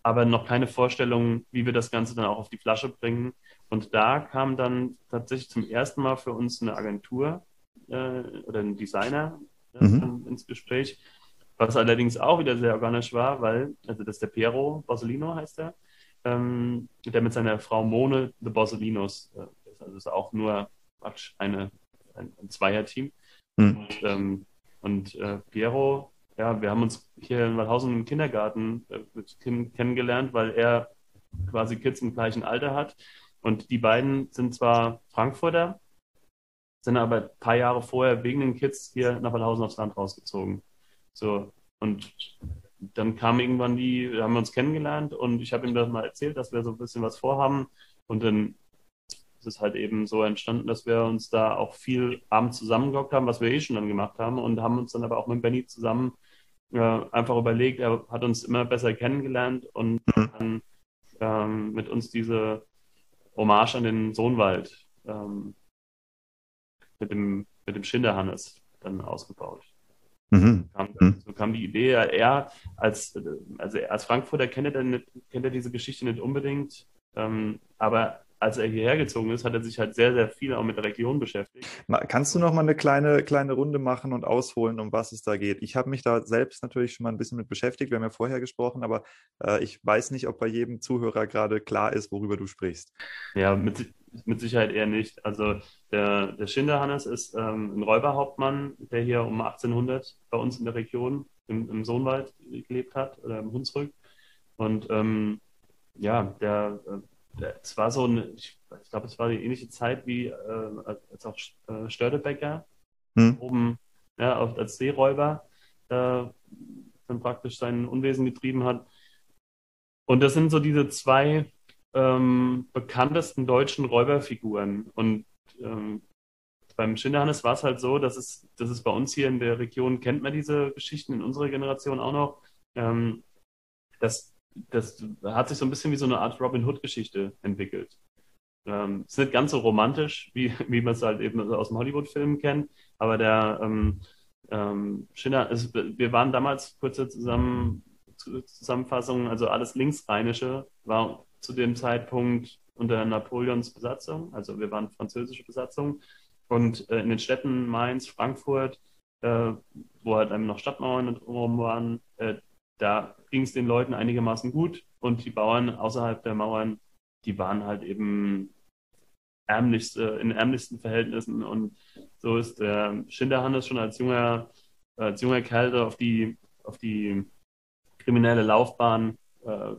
aber noch keine Vorstellung, wie wir das Ganze dann auch auf die Flasche bringen. Und da kam dann tatsächlich zum ersten Mal für uns eine Agentur äh, oder ein Designer äh, mhm. ins Gespräch, was allerdings auch wieder sehr organisch war, weil, also das ist der Piero Bosolino heißt er, ähm, der mit seiner Frau Mone The Bosolinos äh, ist. Also ist auch nur eine, ein, ein Zweierteam. Mhm. Und, ähm, und äh, Piero, ja, wir haben uns hier in Waldhausen im Kindergarten äh, kennengelernt, weil er quasi Kids im gleichen Alter hat und die beiden sind zwar Frankfurter, sind aber ein paar Jahre vorher wegen den Kids hier nach Wallhausen aufs Land rausgezogen. So, und dann kam irgendwann die, haben wir uns kennengelernt und ich habe ihm das mal erzählt, dass wir so ein bisschen was vorhaben. Und dann ist es halt eben so entstanden, dass wir uns da auch viel abends zusammengehockt haben, was wir eh schon dann gemacht haben und haben uns dann aber auch mit Benny zusammen äh, einfach überlegt, er hat uns immer besser kennengelernt und mhm. dann ähm, mit uns diese Hommage an den Sohnwald ähm, mit dem, mit dem Schinderhannes dann ausgebaut. Mhm. Kam, mhm. so kam die Idee, er als, also als Frankfurter kennt er, nicht, kennt er diese Geschichte nicht unbedingt, ähm, aber als er hierher gezogen ist, hat er sich halt sehr, sehr viel auch mit der Region beschäftigt. Kannst du noch mal eine kleine, kleine Runde machen und ausholen, um was es da geht? Ich habe mich da selbst natürlich schon mal ein bisschen mit beschäftigt. Wir haben ja vorher gesprochen, aber äh, ich weiß nicht, ob bei jedem Zuhörer gerade klar ist, worüber du sprichst. Ja, mit, mit Sicherheit eher nicht. Also der, der Schinderhannes ist ähm, ein Räuberhauptmann, der hier um 1800 bei uns in der Region im, im Sohnwald gelebt hat oder im Hunsrück. Und ähm, ja, der äh, es war so eine, ich, ich glaube, es war die ähnliche Zeit wie äh, als auch äh, Störtebecker hm. oben ja, als Seeräuber äh, dann praktisch sein Unwesen getrieben hat. Und das sind so diese zwei ähm, bekanntesten deutschen Räuberfiguren. Und ähm, beim Schinderhannes war es halt so, dass es, dass es bei uns hier in der Region kennt man diese Geschichten in unserer Generation auch noch, ähm, dass das hat sich so ein bisschen wie so eine Art Robin Hood-Geschichte entwickelt. Ähm, ist nicht ganz so romantisch, wie, wie man es halt eben aus dem Hollywood-Film kennt, aber der ähm, ähm, Schiller, also wir waren damals, kurze Zusammen, Zusammenfassung, also alles Linksrheinische war zu dem Zeitpunkt unter Napoleons Besatzung, also wir waren französische Besatzung und äh, in den Städten Mainz, Frankfurt, äh, wo halt eben noch Stadtmauern drumherum waren, äh, da ging es den Leuten einigermaßen gut und die Bauern außerhalb der Mauern, die waren halt eben ärmlichste, in ärmlichsten Verhältnissen und so ist der Schinderhannes schon als junger, als junger Kerl auf die, auf die kriminelle Laufbahn äh,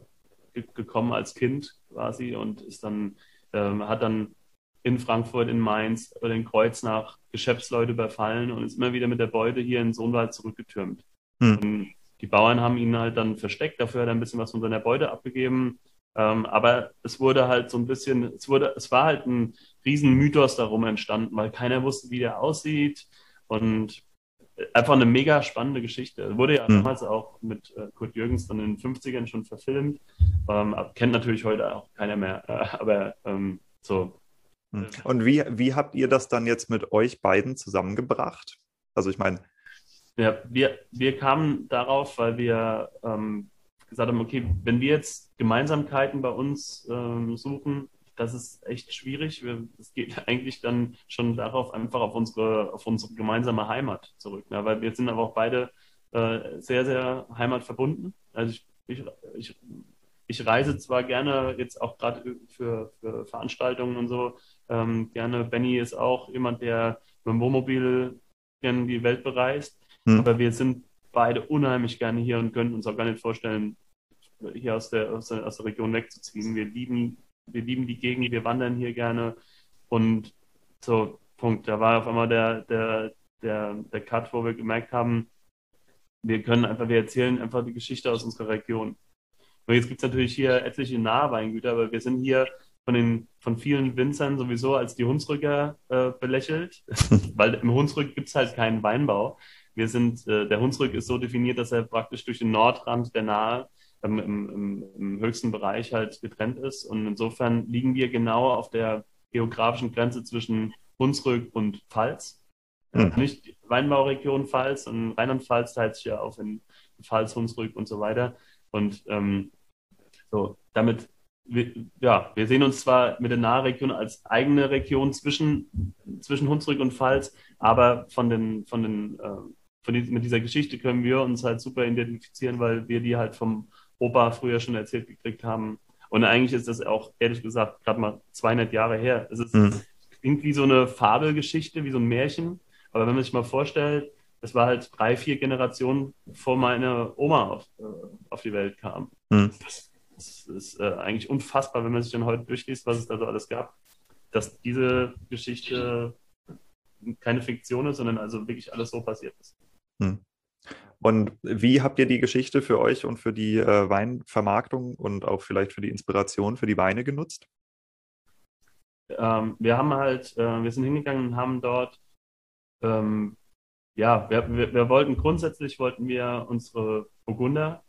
gekommen als Kind quasi und ist dann, ähm, hat dann in Frankfurt, in Mainz oder in Kreuznach Geschäftsleute überfallen und ist immer wieder mit der Beute hier in Sohnwald zurückgetürmt. Hm. Die Bauern haben ihn halt dann versteckt, dafür hat er ein bisschen was von seiner Beute abgegeben. Ähm, aber es wurde halt so ein bisschen, es wurde, es war halt ein riesen Mythos darum entstanden, weil keiner wusste, wie der aussieht. Und einfach eine mega spannende Geschichte. Wurde ja mhm. damals auch mit äh, Kurt Jürgens dann in den 50ern schon verfilmt. Ähm, kennt natürlich heute auch keiner mehr, äh, aber ähm, so. Hm. Und wie, wie habt ihr das dann jetzt mit euch beiden zusammengebracht? Also ich meine, ja, wir, wir kamen darauf, weil wir ähm, gesagt haben, okay, wenn wir jetzt Gemeinsamkeiten bei uns ähm, suchen, das ist echt schwierig. Es geht <laughs> eigentlich dann schon darauf, einfach auf unsere, auf unsere gemeinsame Heimat zurück. Ne? Weil wir sind aber auch beide äh, sehr, sehr heimatverbunden. Also ich, ich, ich, ich reise zwar gerne jetzt auch gerade für, für Veranstaltungen und so, ähm, gerne. Benny ist auch jemand, der mit dem Wohnmobil gerne die Welt bereist. Hm. Aber wir sind beide unheimlich gerne hier und können uns auch gar nicht vorstellen, hier aus der, aus der, aus der Region wegzuziehen. Wir lieben, wir lieben die Gegend, wir wandern hier gerne. Und so, Punkt. Da war auf einmal der, der, der, der Cut, wo wir gemerkt haben, wir können einfach, wir erzählen einfach die Geschichte aus unserer Region. Und jetzt gibt es natürlich hier etliche Nahweingüter, aber wir sind hier von, den, von vielen Winzern sowieso als die Hunsrücker äh, belächelt, <laughs> weil im Hunsrück gibt es halt keinen Weinbau. Wir sind, äh, der Hunsrück ist so definiert, dass er praktisch durch den Nordrand der Nahe ähm, im, im, höchsten Bereich halt getrennt ist. Und insofern liegen wir genau auf der geografischen Grenze zwischen Hunsrück und Pfalz. Mhm. Nicht Weinbauregion Pfalz und Rheinland-Pfalz teilt sich ja auf in Pfalz, Hunsrück und so weiter. Und ähm, so, damit, ja, wir sehen uns zwar mit der Nahregion als eigene Region zwischen, zwischen Hunsrück und Pfalz, aber von den, von den, äh, von die, mit dieser Geschichte können wir uns halt super identifizieren, weil wir die halt vom Opa früher schon erzählt gekriegt haben. Und eigentlich ist das auch, ehrlich gesagt, gerade mal 200 Jahre her. Es ist mhm. irgendwie so eine Fabelgeschichte, wie so ein Märchen. Aber wenn man sich mal vorstellt, das war halt drei, vier Generationen vor meiner Oma auf, äh, auf die Welt kam. Mhm. Das, das, ist äh, eigentlich unfassbar, wenn man sich dann heute durchliest, was es da so alles gab, dass diese Geschichte keine Fiktion ist, sondern also wirklich alles so passiert ist. Mhm. Und wie habt ihr die Geschichte für euch und für die äh, Weinvermarktung und auch vielleicht für die Inspiration für die Weine genutzt? Ähm, wir haben halt, äh, wir sind hingegangen und haben dort ähm, ja, wir, wir, wir, wollten grundsätzlich wollten wir unsere Burgunder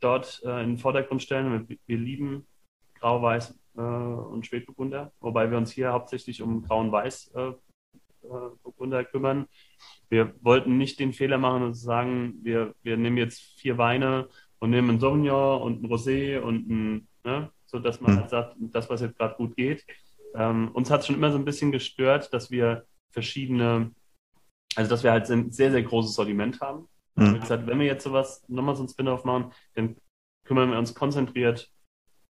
dort äh, in den Vordergrund stellen. Wir, wir lieben Grau, Weiß äh, und Spätburgunder, wobei wir uns hier hauptsächlich um Grau und Weiß äh Burgunder kümmern. Wir wollten nicht den Fehler machen und sagen, wir, wir nehmen jetzt vier Weine und nehmen einen Sauvignon und ein Rosé und ein, ne, so dass man mhm. halt sagt, das, was jetzt gerade gut geht. Ähm, uns hat es schon immer so ein bisschen gestört, dass wir verschiedene also, dass wir halt ein sehr, sehr großes Sortiment haben. Mhm. Gesagt, wenn wir jetzt sowas, nochmal so ein Spin-off machen, dann kümmern wir uns konzentriert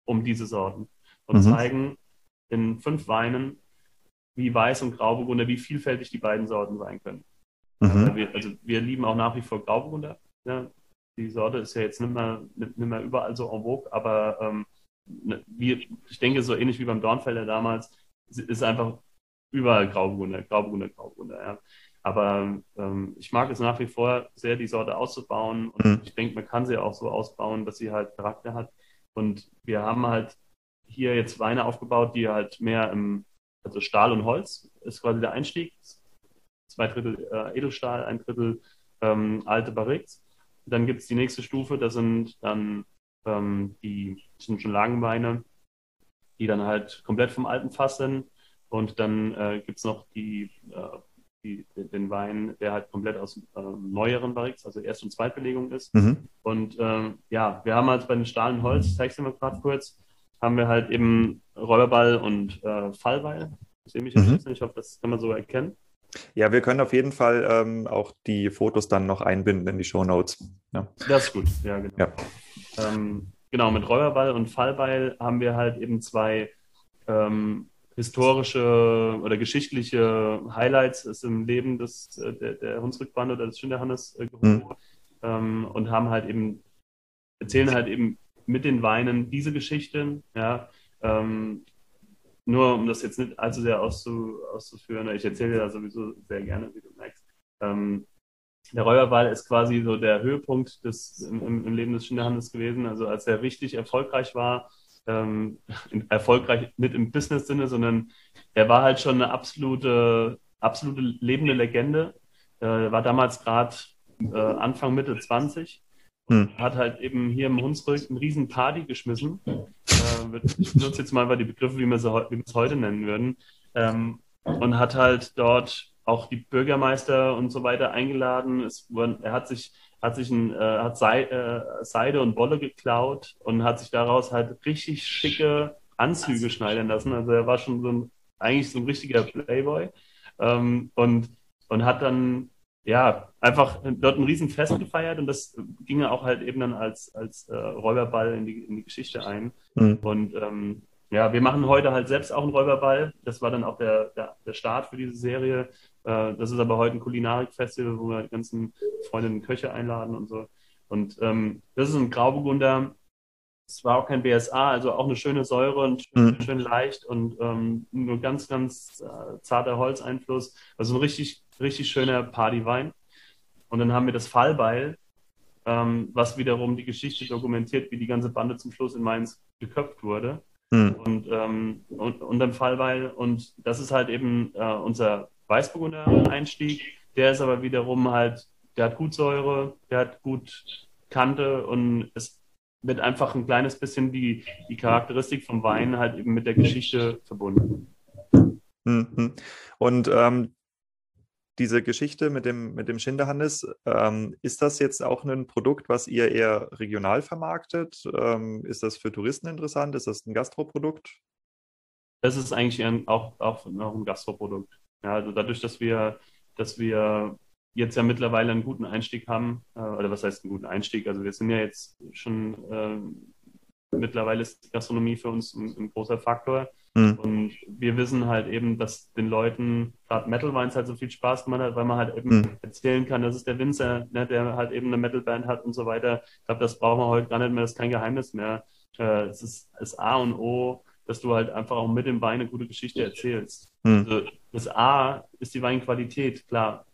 um diese Sorten und mhm. zeigen in fünf Weinen, wie Weiß und Grauburgunder, wie vielfältig die beiden Sorten sein können. Mhm. Also, wir, also, wir, lieben auch nach wie vor Grauburgunder. Ja. Die Sorte ist ja jetzt nicht mehr, nicht mehr überall so en vogue, aber ähm, ne, wie, ich denke, so ähnlich wie beim Dornfelder damals, ist einfach überall Grauburgunder, Grauburgunder, Grauburgunder. Ja. Aber ähm, ich mag es nach wie vor sehr, die Sorte auszubauen. Und mhm. ich denke, man kann sie auch so ausbauen, dass sie halt Charakter hat. Und wir haben halt hier jetzt Weine aufgebaut, die halt mehr im, also Stahl und Holz ist quasi der Einstieg. Zwei Drittel äh, Edelstahl, ein Drittel ähm, alte Barriques. Dann gibt es die nächste Stufe, das sind dann ähm, die sind schon Lagenweine, die dann halt komplett vom alten Fass sind. Und dann äh, gibt es noch die äh, die, den Wein, der halt komplett aus äh, neueren Barriques, also Erst- und Zweitbelegung ist. Mhm. Und ähm, ja, wir haben halt bei den Stahlen Holz, ich zeige es dir mal gerade kurz, haben wir halt eben Räuberball und äh, Fallbeil. Ich sehe mich mhm. jetzt nicht, ich hoffe, das kann man so erkennen. Ja, wir können auf jeden Fall ähm, auch die Fotos dann noch einbinden in die Show Notes. Ja. Das ist gut, ja, genau. Ja. Ähm, genau, mit Räuberball und Fallbeil haben wir halt eben zwei ähm, historische oder geschichtliche Highlights ist im Leben des, äh, der, der Hunsrückbande oder des Schinderhannes äh, mhm. ähm, und haben halt eben, erzählen halt eben mit den Weinen diese Geschichten, ja, ähm, nur um das jetzt nicht allzu sehr auszu, auszuführen, ich erzähle dir da sowieso sehr gerne, wie du merkst. Ähm, der Räuberwall ist quasi so der Höhepunkt des, im, im Leben des Schinderhannes gewesen. Also als er richtig erfolgreich war, ähm, erfolgreich nicht im Business-Sinne, sondern er war halt schon eine absolute, absolute lebende Legende. Äh, war damals gerade äh, Anfang, Mitte 20. Hm. Hat halt eben hier im Hunsrück eine riesen Party geschmissen. Ich benutze jetzt mal die Begriffe, wie wir es heute nennen würden. Ähm, und hat halt dort auch die Bürgermeister und so weiter eingeladen. Es wurden, er hat sich hat sich ein, äh, hat Seide, äh, Seide und Wolle geklaut und hat sich daraus halt richtig schicke Anzüge schneiden lassen. Also er war schon so ein, eigentlich so ein richtiger Playboy ähm, und, und hat dann ja einfach dort ein Riesenfest gefeiert und das ging ja auch halt eben dann als, als äh, Räuberball in die, in die Geschichte ein. Mhm. Und ähm, ja, wir machen heute halt selbst auch einen Räuberball. Das war dann auch der, der, der Start für diese Serie. Äh, das ist aber heute ein Kulinarik-Festival, wo wir die ganzen Freundinnen und Köche einladen und so. Und ähm, das ist ein Grauburgunder. Es war auch kein BSA, also auch eine schöne Säure und schön, mhm. schön leicht und ähm, nur ganz, ganz äh, zarter Holzeinfluss. Also ein richtig, richtig schöner Partywein. Und dann haben wir das Fallbeil, ähm, was wiederum die Geschichte dokumentiert, wie die ganze Bande zum Schluss in Mainz geköpft wurde. hm. und, ähm, und, und dem Fallweil. Und das ist halt eben äh, unser Weißburgunder Einstieg. Der ist aber wiederum halt, der hat gut Säure, der hat gut Kante und es wird einfach ein kleines bisschen die, die Charakteristik vom Wein halt eben mit der Geschichte verbunden. Mhm. Und ähm, diese Geschichte mit dem, mit dem Schinderhannes, ähm, ist das jetzt auch ein Produkt, was ihr eher regional vermarktet? Ähm, ist das für Touristen interessant? Ist das ein Gastroprodukt? Das ist eigentlich ein, auch, auch noch ein Gastroprodukt. Ja, also dadurch, dass wir, dass wir jetzt ja mittlerweile einen guten Einstieg haben, äh, oder was heißt einen guten Einstieg? Also wir sind ja jetzt schon äh, mittlerweile ist Gastronomie für uns ein, ein großer Faktor. Mhm. Und wir wissen halt eben, dass den Leuten gerade Metal Wines halt so viel Spaß gemacht hat, weil man halt eben mhm. erzählen kann, das ist der Winzer, ne, der halt eben eine Metalband hat und so weiter. Ich glaube, das brauchen wir heute gar nicht mehr, das ist kein Geheimnis mehr. Äh, es ist das A und O, dass du halt einfach auch mit dem Wein eine gute Geschichte erzählst. Mhm. Also das A ist die Weinqualität, klar.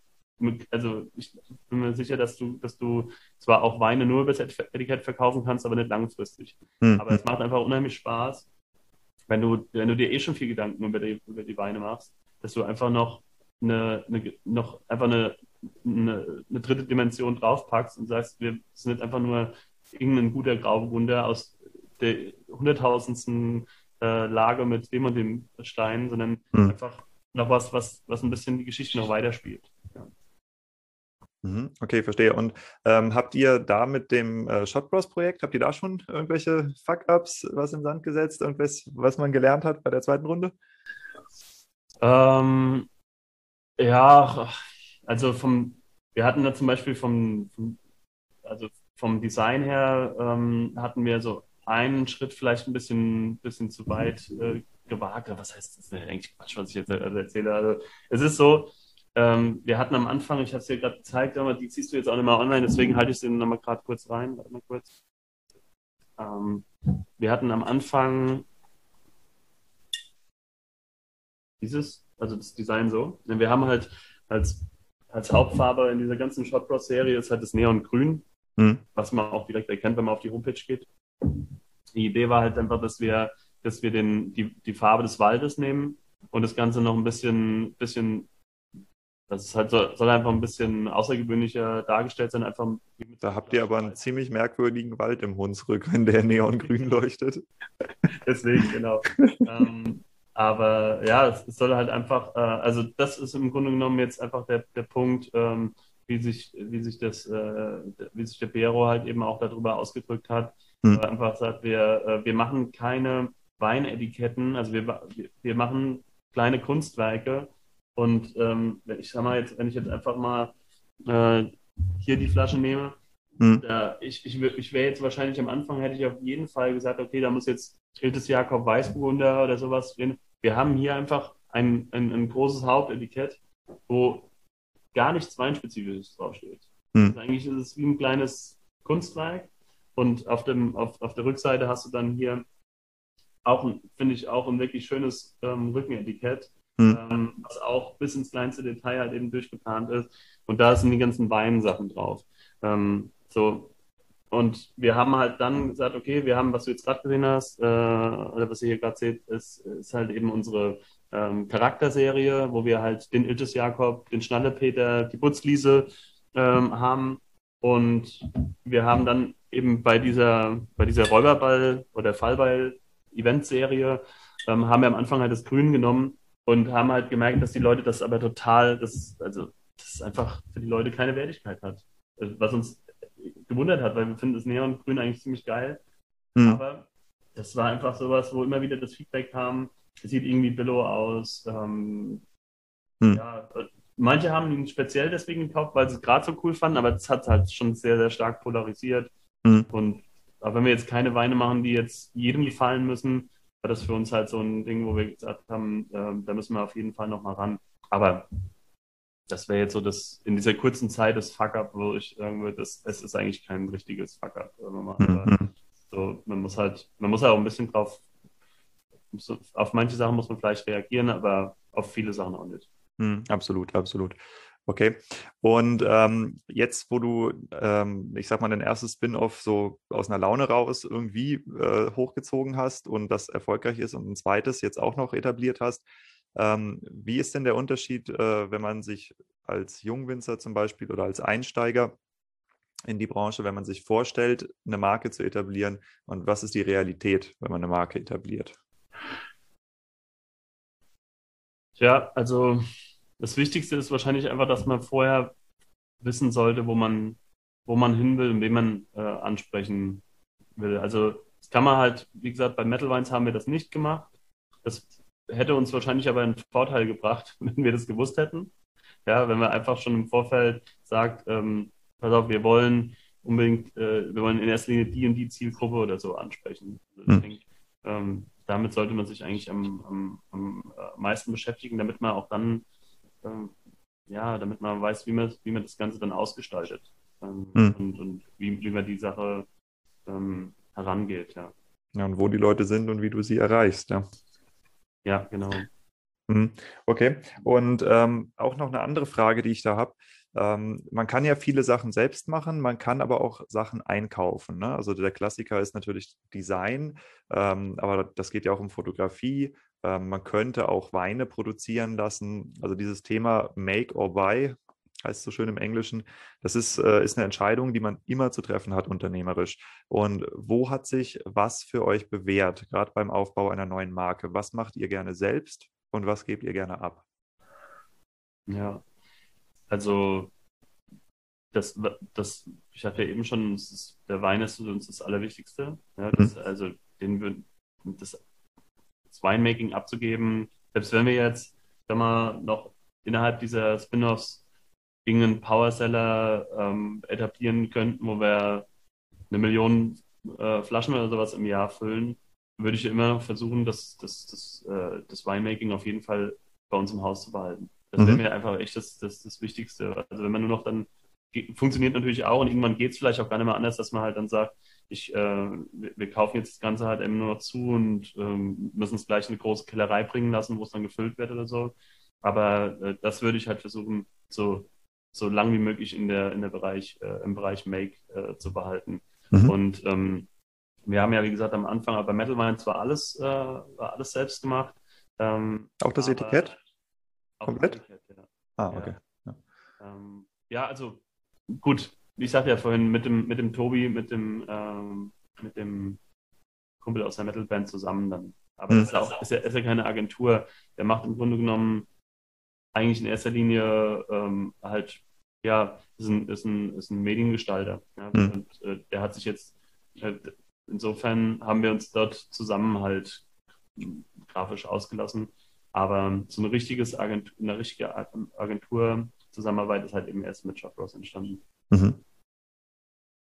Also ich bin mir sicher, dass du, dass du zwar auch Weine nur über das Etikett verkaufen kannst, aber nicht langfristig. Mhm. Aber es macht einfach unheimlich Spaß wenn du, wenn du dir eh schon viel Gedanken über die, über die Weine machst, dass du einfach noch eine, eine noch einfach eine, eine, eine, dritte Dimension draufpackst und sagst, wir sind nicht einfach nur irgendein guter Grauburgunder aus der hunderttausendsten äh, Lage mit dem und dem Stein, sondern mhm. einfach noch was, was, was ein bisschen die Geschichte noch weiterspielt. Mhm, okay, verstehe. Und ähm, habt ihr da mit dem äh, Shotbros-Projekt, habt ihr da schon irgendwelche Fuck-Ups, was im Sand gesetzt, irgendwas, was man gelernt hat bei der zweiten Runde? Ähm, ja, also vom, wir hatten da zum Beispiel vom, vom also vom Design her ähm, hatten wir so einen Schritt vielleicht ein bisschen, bisschen zu weit äh, gewagt. Was heißt das? ist eigentlich Quatsch, was ich jetzt erzähle. Also es ist so, ähm, wir hatten am Anfang, ich habe es dir gerade gezeigt, aber die ziehst du jetzt auch nicht mehr online, deswegen halte ich sie nochmal gerade kurz rein. Warte mal kurz. Ähm, wir hatten am Anfang dieses, also das Design so. Wir haben halt als, als Hauptfarbe in dieser ganzen Shotbros-Serie ist halt das Neongrün, mhm. was man auch direkt erkennt, wenn man auf die Homepage geht. Die Idee war halt einfach, dass wir, dass wir den, die, die Farbe des Waldes nehmen und das Ganze noch ein bisschen, bisschen das ist halt so, soll einfach ein bisschen außergewöhnlicher dargestellt sein. Einfach da habt ihr aber einen ziemlich merkwürdigen Wald im Hunsrück, wenn der neongrün leuchtet. <laughs> Deswegen, genau. ähm, aber ja, es, es, soll halt einfach, äh, also das ist im Grunde genommen jetzt einfach der, der Punkt, ähm, wie sich, wie sich das, äh, wie sich der Bero halt eben auch darüber ausgedrückt hat. Hm. einfach sagt, wir, äh, wir machen keine Weinetiketten, also wir, wir machen kleine Kunstwerke, und ähm, wenn ich sag mal jetzt, wenn ich jetzt einfach mal äh, hier die Flasche nehme, hm. da, ich, ich, ich wäre jetzt wahrscheinlich am Anfang, hätte ich auf jeden Fall gesagt, okay, da muss jetzt Iltes Jakob Weißburgunder oder sowas drin. Wir haben hier einfach ein, ein, ein großes Hauptetikett, wo gar nichts Weinspezifisches draufsteht. Hm. Also eigentlich ist es wie ein kleines Kunstwerk und auf, dem, auf, auf der Rückseite hast du dann hier auch, finde ich, auch ein wirklich schönes ähm, Rückenetikett mhm. ähm, was auch bis ins kleinste Detail halt eben durchgeplant ist. Und da sind die ganzen Weinsachen drauf. Ähm, so. Und wir haben halt dann gesagt, okay, wir haben, was du jetzt gerade gesehen hast, äh, oder was ihr hier gerade seht, ist, ist halt eben unsere ähm, Charakterserie, wo wir halt den Iltis Jakob, den Schnallepeter, die Butzliese ähm, haben. Und wir haben dann eben bei dieser, bei dieser Räuberball- oder Fallball-Eventserie, ähm, haben wir am Anfang halt das Grün genommen und haben halt gemerkt, dass die Leute das aber total, das also das einfach für die Leute keine Wertigkeit hat. Also, was uns gewundert hat, weil wir finden das Neongrün eigentlich ziemlich geil. Mhm. Aber das war einfach sowas, wo immer wieder das Feedback kam, es sieht irgendwie billow aus. Ähm, mhm. ja, manche haben ihn speziell deswegen gekauft, weil sie es gerade so cool fanden, aber es hat halt schon sehr, sehr stark polarisiert. Mhm. Und auch wenn wir jetzt keine Weine machen, die jetzt jedem gefallen müssen, war das für uns halt so ein Ding, wo wir gesagt haben, äh, da müssen wir auf jeden Fall nochmal ran. Aber das wäre jetzt so das in dieser kurzen Zeit das Fuck-up, wo ich sagen würde, das, es ist eigentlich kein richtiges Fuck-up. Mhm. So, man muss halt, man muss halt auch ein bisschen drauf, auf manche Sachen muss man vielleicht reagieren, aber auf viele Sachen auch nicht. Mhm, absolut, absolut. Okay. Und ähm, jetzt, wo du, ähm, ich sag mal, dein erstes Spin-off so aus einer Laune raus irgendwie äh, hochgezogen hast und das erfolgreich ist und ein zweites jetzt auch noch etabliert hast, ähm, wie ist denn der Unterschied, äh, wenn man sich als Jungwinzer zum Beispiel oder als Einsteiger in die Branche, wenn man sich vorstellt, eine Marke zu etablieren und was ist die Realität, wenn man eine Marke etabliert? Ja, also das Wichtigste ist wahrscheinlich einfach, dass man vorher wissen sollte, wo man, wo man hin will und wen man äh, ansprechen will. Also das kann man halt, wie gesagt, bei Metal Wines haben wir das nicht gemacht. Das hätte uns wahrscheinlich aber einen Vorteil gebracht, <laughs> wenn wir das gewusst hätten. Ja, wenn man einfach schon im Vorfeld sagt, ähm, pass auf, wir wollen unbedingt, äh, wir wollen in erster Linie die und die Zielgruppe oder so ansprechen. Also hm. denke, ähm, damit sollte man sich eigentlich am, am, am äh, meisten beschäftigen, damit man auch dann, ähm, ja, damit man weiß, wie man, wie man das Ganze dann ausgestaltet ähm, hm. und, und wie, wie man die Sache ähm, herangeht, ja. Ja, und wo die Leute sind und wie du sie erreichst, ja. Ja, genau. Mhm. Okay. Und ähm, auch noch eine andere Frage, die ich da habe. Ähm, man kann ja viele Sachen selbst machen, man kann aber auch Sachen einkaufen. Ne? Also der Klassiker ist natürlich Design, ähm, aber das geht ja auch um Fotografie. Ähm, man könnte auch Weine produzieren lassen. Also dieses Thema Make or Buy heißt so schön im Englischen. Das ist, äh, ist eine Entscheidung, die man immer zu treffen hat, unternehmerisch. Und wo hat sich was für euch bewährt, gerade beim Aufbau einer neuen Marke? Was macht ihr gerne selbst und was gebt ihr gerne ab? Ja, also das, das, ich hatte ja eben schon, ist, der Wein ist uns das Allerwichtigste. Ja, das, mhm. Also den, das, das Winemaking abzugeben, selbst wenn wir jetzt sag mal, noch innerhalb dieser Spin-offs irgendeinen Powerseller ähm, etablieren könnten, wo wir eine Million äh, Flaschen oder sowas im Jahr füllen, würde ich immer versuchen, das, das, das, äh, das Winemaking auf jeden Fall bei uns im Haus zu behalten. Das wäre mhm. mir einfach echt das, das, das Wichtigste. Also wenn man nur noch dann, funktioniert natürlich auch und irgendwann geht es vielleicht auch gar nicht mehr anders, dass man halt dann sagt, ich, äh, wir, kaufen jetzt das Ganze halt eben nur noch zu und ähm, müssen es gleich in eine große Kellerei bringen lassen, wo es dann gefüllt wird oder so. Aber äh, das würde ich halt versuchen, so, so lang wie möglich in der, in der Bereich, äh, im Bereich Make äh, zu behalten. Mhm. Und ähm, wir haben ja, wie gesagt, am Anfang aber Metal Wine zwar alles, äh, alles selbst gemacht. Ähm, auch das Etikett? Komplett? Etikett, ja. Ah, okay. Ja. Ähm, ja, also gut, ich sagte ja vorhin mit dem, mit dem Tobi, mit dem, ähm, mit dem Kumpel aus der Metalband zusammen dann. Aber mhm. ist, auch, ist, ja, ist ja keine Agentur. Der macht im Grunde genommen eigentlich in erster Linie ähm, halt, ja, ist ein, ist ein, ist ein Mediengestalter. Ja? Mhm. Und äh, der hat sich jetzt, äh, insofern haben wir uns dort zusammen halt grafisch ausgelassen. Aber so eine richtiges Agentur, eine richtige Agenturzusammenarbeit ist halt eben erst mit Shop Ross entstanden. Mhm.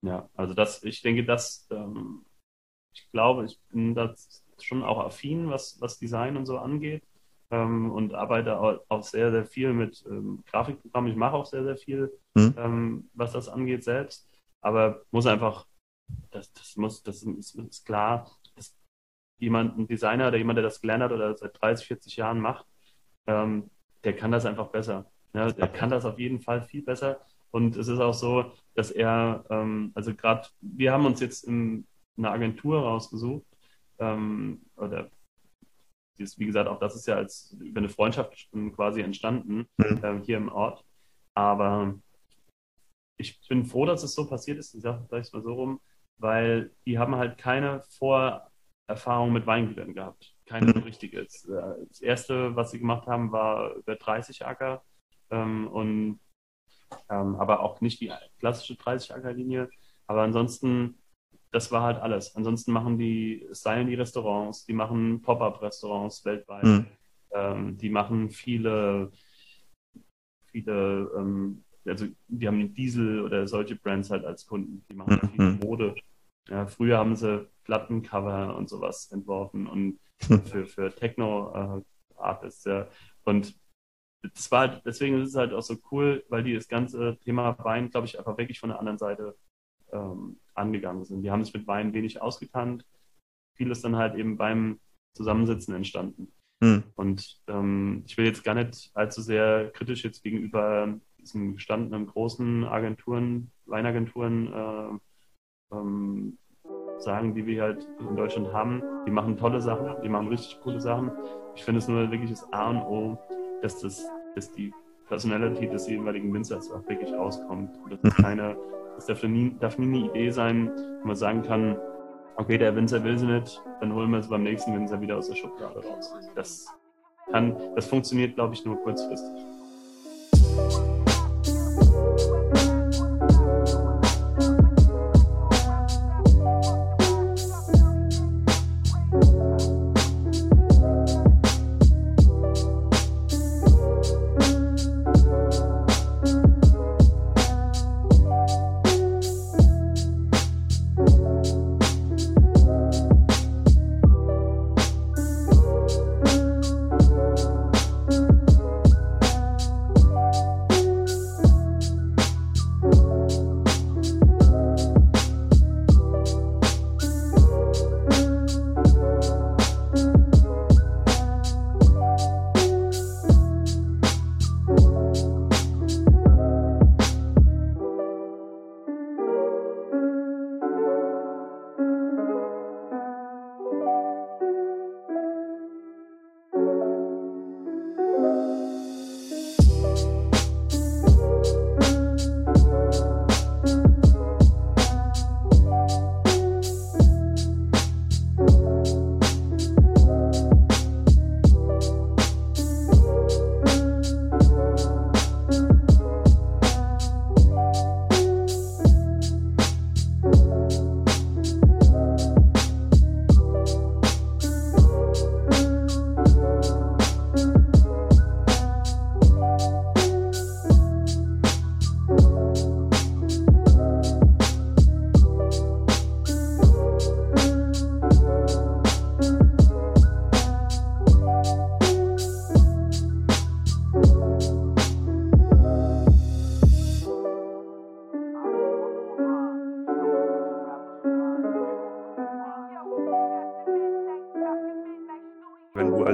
Ja, also das, ich denke, das, ähm, ich glaube, ich bin da schon auch affin, was, was Design und so angeht. Ähm, und arbeite auch sehr, sehr viel mit ähm, Grafikprogrammen. Ich mache auch sehr, sehr viel, mhm. ähm, was das angeht selbst. Aber muss einfach, das, das muss, das ist, ist klar, jemand, ein Designer oder jemand, der das gelernt hat oder seit 30, 40 Jahren macht, ähm, der kann das einfach besser. Ja, der kann das auf jeden Fall viel besser. Und es ist auch so, dass er, ähm, also gerade, wir haben uns jetzt in eine Agentur rausgesucht, ähm, oder wie gesagt, auch das ist ja als über eine Freundschaft quasi entstanden, äh, hier im Ort. Aber ich bin froh, dass es so passiert ist, ich sage es mal so rum, weil die haben halt keine Vor- Erfahrung mit Weingütern gehabt. Keine so mhm. richtige. Das erste, was sie gemacht haben, war über 30 Acker ähm, und ähm, aber auch nicht die klassische 30 Acker Linie. Aber ansonsten, das war halt alles. Ansonsten machen die, stylen die Restaurants, die machen Pop-up-Restaurants weltweit. Mhm. Ähm, die machen viele, viele, ähm, also die haben Diesel oder solche Brands halt als Kunden. Die machen mhm. viel Mode. Ja, früher haben sie Plattencover und sowas entworfen und für, für Techno-Artists, äh, ja. Und das war halt, deswegen ist es halt auch so cool, weil die das ganze Thema Wein, glaube ich, einfach wirklich von der anderen Seite ähm, angegangen sind. Die haben sich mit Wein wenig ausgekannt. Vieles dann halt eben beim Zusammensitzen entstanden. Hm. Und ähm, ich will jetzt gar nicht allzu sehr kritisch jetzt gegenüber diesen gestandenen großen Agenturen, Weinagenturen äh, ähm, sagen, die wir halt in Deutschland haben. Die machen tolle Sachen, die machen richtig coole Sachen. Ich finde es nur wirklich das A und O, dass, das, dass die Personality des jeweiligen Winzers auch wirklich rauskommt. Und das ist mhm. keine, das darf nie, darf nie eine Idee sein, wo man sagen kann, okay, der Winzer will sie nicht, dann holen wir es beim nächsten Winzer wieder aus der Schublade raus. Das kann, das funktioniert, glaube ich, nur kurzfristig.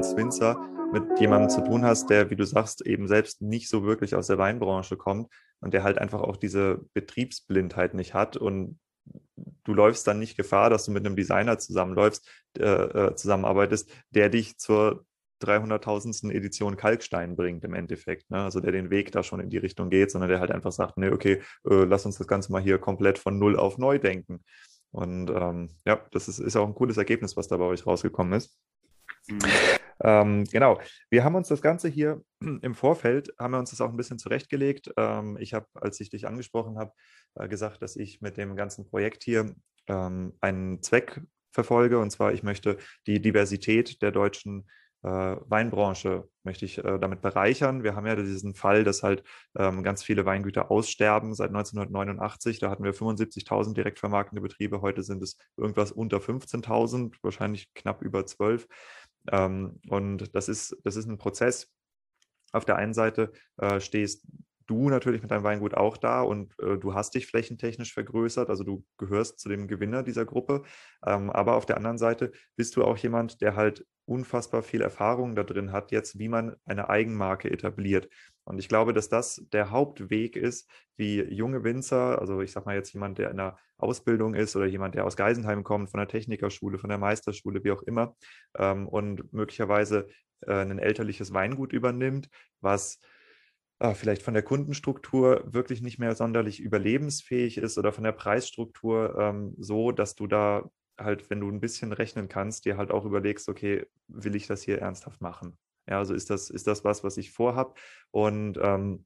Als Winzer mit jemandem zu tun hast, der, wie du sagst, eben selbst nicht so wirklich aus der Weinbranche kommt und der halt einfach auch diese Betriebsblindheit nicht hat und du läufst dann nicht Gefahr, dass du mit einem Designer zusammenläufst, äh, äh zusammenarbeitest, der dich zur 300.000. Edition Kalkstein bringt im Endeffekt. Ne? Also der den Weg da schon in die Richtung geht, sondern der halt einfach sagt, nee, okay, äh, lass uns das Ganze mal hier komplett von Null auf neu denken. Und ähm, ja, das ist, ist auch ein cooles Ergebnis, was da bei euch rausgekommen ist. Ähm, genau, wir haben uns das Ganze hier <clears throat> im Vorfeld, haben wir uns das auch ein bisschen zurechtgelegt. Ähm, ich habe, als ich dich angesprochen habe, äh, gesagt, dass ich mit dem ganzen Projekt hier ähm, einen Zweck verfolge. Und zwar, ich möchte die Diversität der deutschen äh, Weinbranche möchte ich äh, damit bereichern. Wir haben ja diesen Fall, dass halt ähm, ganz viele Weingüter aussterben seit 1989. Da hatten wir 75.000 direkt vermarktende Betriebe. Heute sind es irgendwas unter 15.000, wahrscheinlich knapp über 12. Ähm, und das ist, das ist ein Prozess. Auf der einen Seite äh, stehst du natürlich mit deinem Weingut auch da und äh, du hast dich flächentechnisch vergrößert, also du gehörst zu dem Gewinner dieser Gruppe. Ähm, aber auf der anderen Seite bist du auch jemand, der halt unfassbar viel Erfahrung da drin hat, jetzt wie man eine Eigenmarke etabliert. Und ich glaube, dass das der Hauptweg ist, wie junge Winzer, also ich sage mal jetzt jemand, der in der Ausbildung ist oder jemand, der aus Geisenheim kommt, von der Technikerschule, von der Meisterschule, wie auch immer, ähm, und möglicherweise äh, ein elterliches Weingut übernimmt, was äh, vielleicht von der Kundenstruktur wirklich nicht mehr sonderlich überlebensfähig ist oder von der Preisstruktur ähm, so, dass du da halt, wenn du ein bisschen rechnen kannst, dir halt auch überlegst, okay, will ich das hier ernsthaft machen? Ja, also ist das, ist das was, was ich vorhab? Und ähm,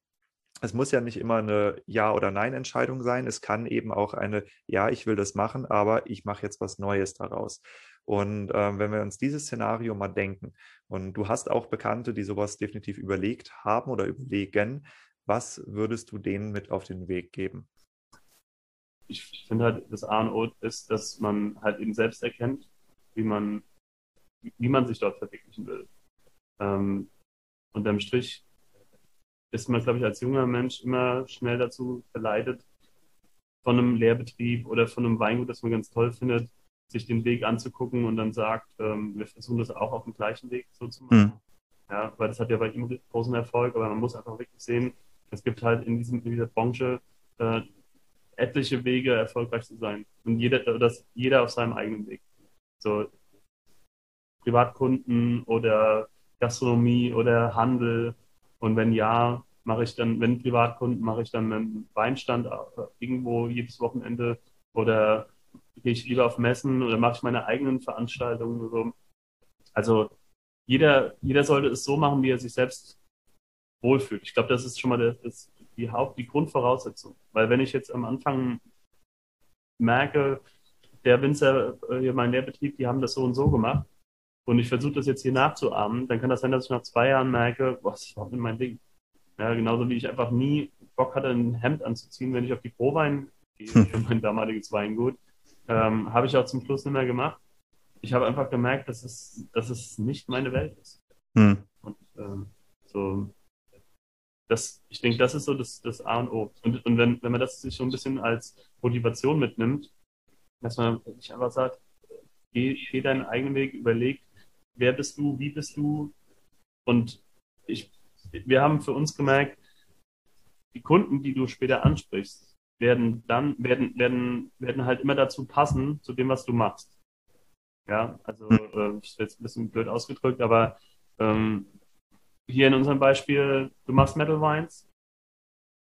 es muss ja nicht immer eine Ja- oder Nein-Entscheidung sein. Es kann eben auch eine Ja, ich will das machen, aber ich mache jetzt was Neues daraus. Und ähm, wenn wir uns dieses Szenario mal denken, und du hast auch Bekannte, die sowas definitiv überlegt haben oder überlegen, was würdest du denen mit auf den Weg geben? Ich finde halt, das A und O ist, dass man halt eben selbst erkennt, wie man, wie man sich dort verwirklichen will. Ähm, unterm Strich ist man, glaube ich, als junger Mensch immer schnell dazu verleitet, von einem Lehrbetrieb oder von einem Weingut, das man ganz toll findet, sich den Weg anzugucken und dann sagt, ähm, wir versuchen das auch auf dem gleichen Weg so zu machen. Mhm. Ja, weil das hat ja bei ihm großen Erfolg, aber man muss einfach wirklich sehen, Es gibt halt in, diesem, in dieser Branche äh, etliche Wege, erfolgreich zu sein. Und jeder, das, jeder auf seinem eigenen Weg. So Privatkunden oder Gastronomie oder Handel. Und wenn ja, mache ich dann, wenn Privatkunden, mache ich dann einen Weinstand äh, irgendwo jedes Wochenende oder gehe ich lieber auf Messen oder mache ich meine eigenen Veranstaltungen. So. Also jeder, jeder sollte es so machen, wie er sich selbst wohlfühlt. Ich glaube, das ist schon mal das, die Haupt, die Grundvoraussetzung. Weil wenn ich jetzt am Anfang merke, der Winzer, äh, mein Lehrbetrieb, die haben das so und so gemacht und ich versuche das jetzt hier nachzuahmen, dann kann das sein, dass ich nach zwei Jahren merke, was ist überhaupt mein Ding? Ja, genauso wie ich einfach nie Bock hatte, ein Hemd anzuziehen, wenn ich auf die Prowein gehe, hm. für mein damaliges Weingut, ähm, habe ich auch zum Schluss nicht mehr gemacht. Ich habe einfach gemerkt, dass es, dass es nicht meine Welt ist. Hm. Und ähm, so, das, ich denke, das ist so das, das A und O. Und, und wenn, wenn man das sich so ein bisschen als Motivation mitnimmt, dass man sich einfach sagt, geh, geh deinen eigenen Weg, überleg, wer bist du, wie bist du. Und ich, wir haben für uns gemerkt, die Kunden, die du später ansprichst, werden dann, werden, werden, werden halt immer dazu passen, zu dem, was du machst. Ja, also, hm. äh, ist jetzt ein bisschen blöd ausgedrückt, aber ähm, hier in unserem Beispiel, du machst Metal Wines,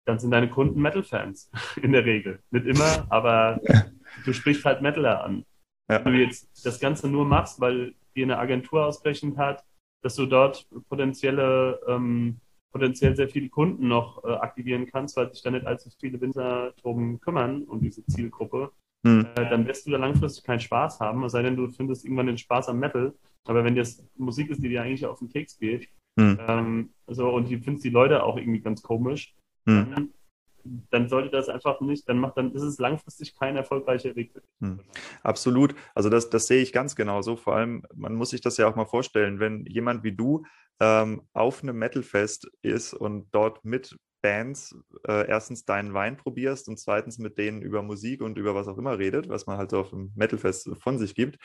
dann sind deine Kunden Metal-Fans <laughs> in der Regel. Nicht immer, aber du sprichst halt Metaler an. Ja. Wenn du jetzt das Ganze nur machst, weil dir eine Agentur ausgerechnet hat, dass du dort potenzielle, ähm, potenziell sehr viele Kunden noch äh, aktivieren kannst, weil sich da nicht allzu viele Winzer drum kümmern um diese Zielgruppe, hm. äh, dann wirst du da langfristig keinen Spaß haben, es sei denn, du findest irgendwann den Spaß am Metal. Aber wenn das Musik ist, die dir eigentlich auf den Keks geht, hm. ähm, so, und die findest die Leute auch irgendwie ganz komisch, hm. dann, dann sollte das einfach nicht, dann macht, dann ist es langfristig kein erfolgreicher Weg. Hm. Absolut. Also das, das sehe ich ganz genauso. Vor allem, man muss sich das ja auch mal vorstellen, wenn jemand wie du ähm, auf einem Metalfest ist und dort mit Bands äh, erstens deinen Wein probierst und zweitens mit denen über Musik und über was auch immer redet, was man halt so auf dem Metalfest von sich gibt.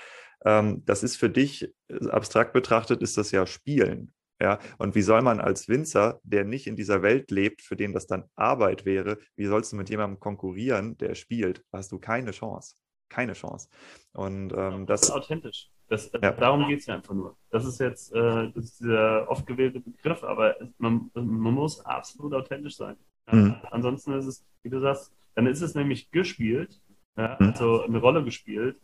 Ähm, das ist für dich äh, abstrakt betrachtet, ist das ja Spielen. Ja, und wie soll man als Winzer, der nicht in dieser Welt lebt, für den das dann Arbeit wäre, wie sollst du mit jemandem konkurrieren, der spielt? Da hast du keine Chance. Keine Chance. Und ähm, das, das, ist authentisch. Das, ja. Darum geht es ja einfach nur. Das ist jetzt äh, das ist dieser oft gewählte Begriff, aber man, man muss absolut authentisch sein. Ja? Mhm. Ansonsten ist es, wie du sagst, dann ist es nämlich gespielt, ja? mhm. also eine Rolle gespielt.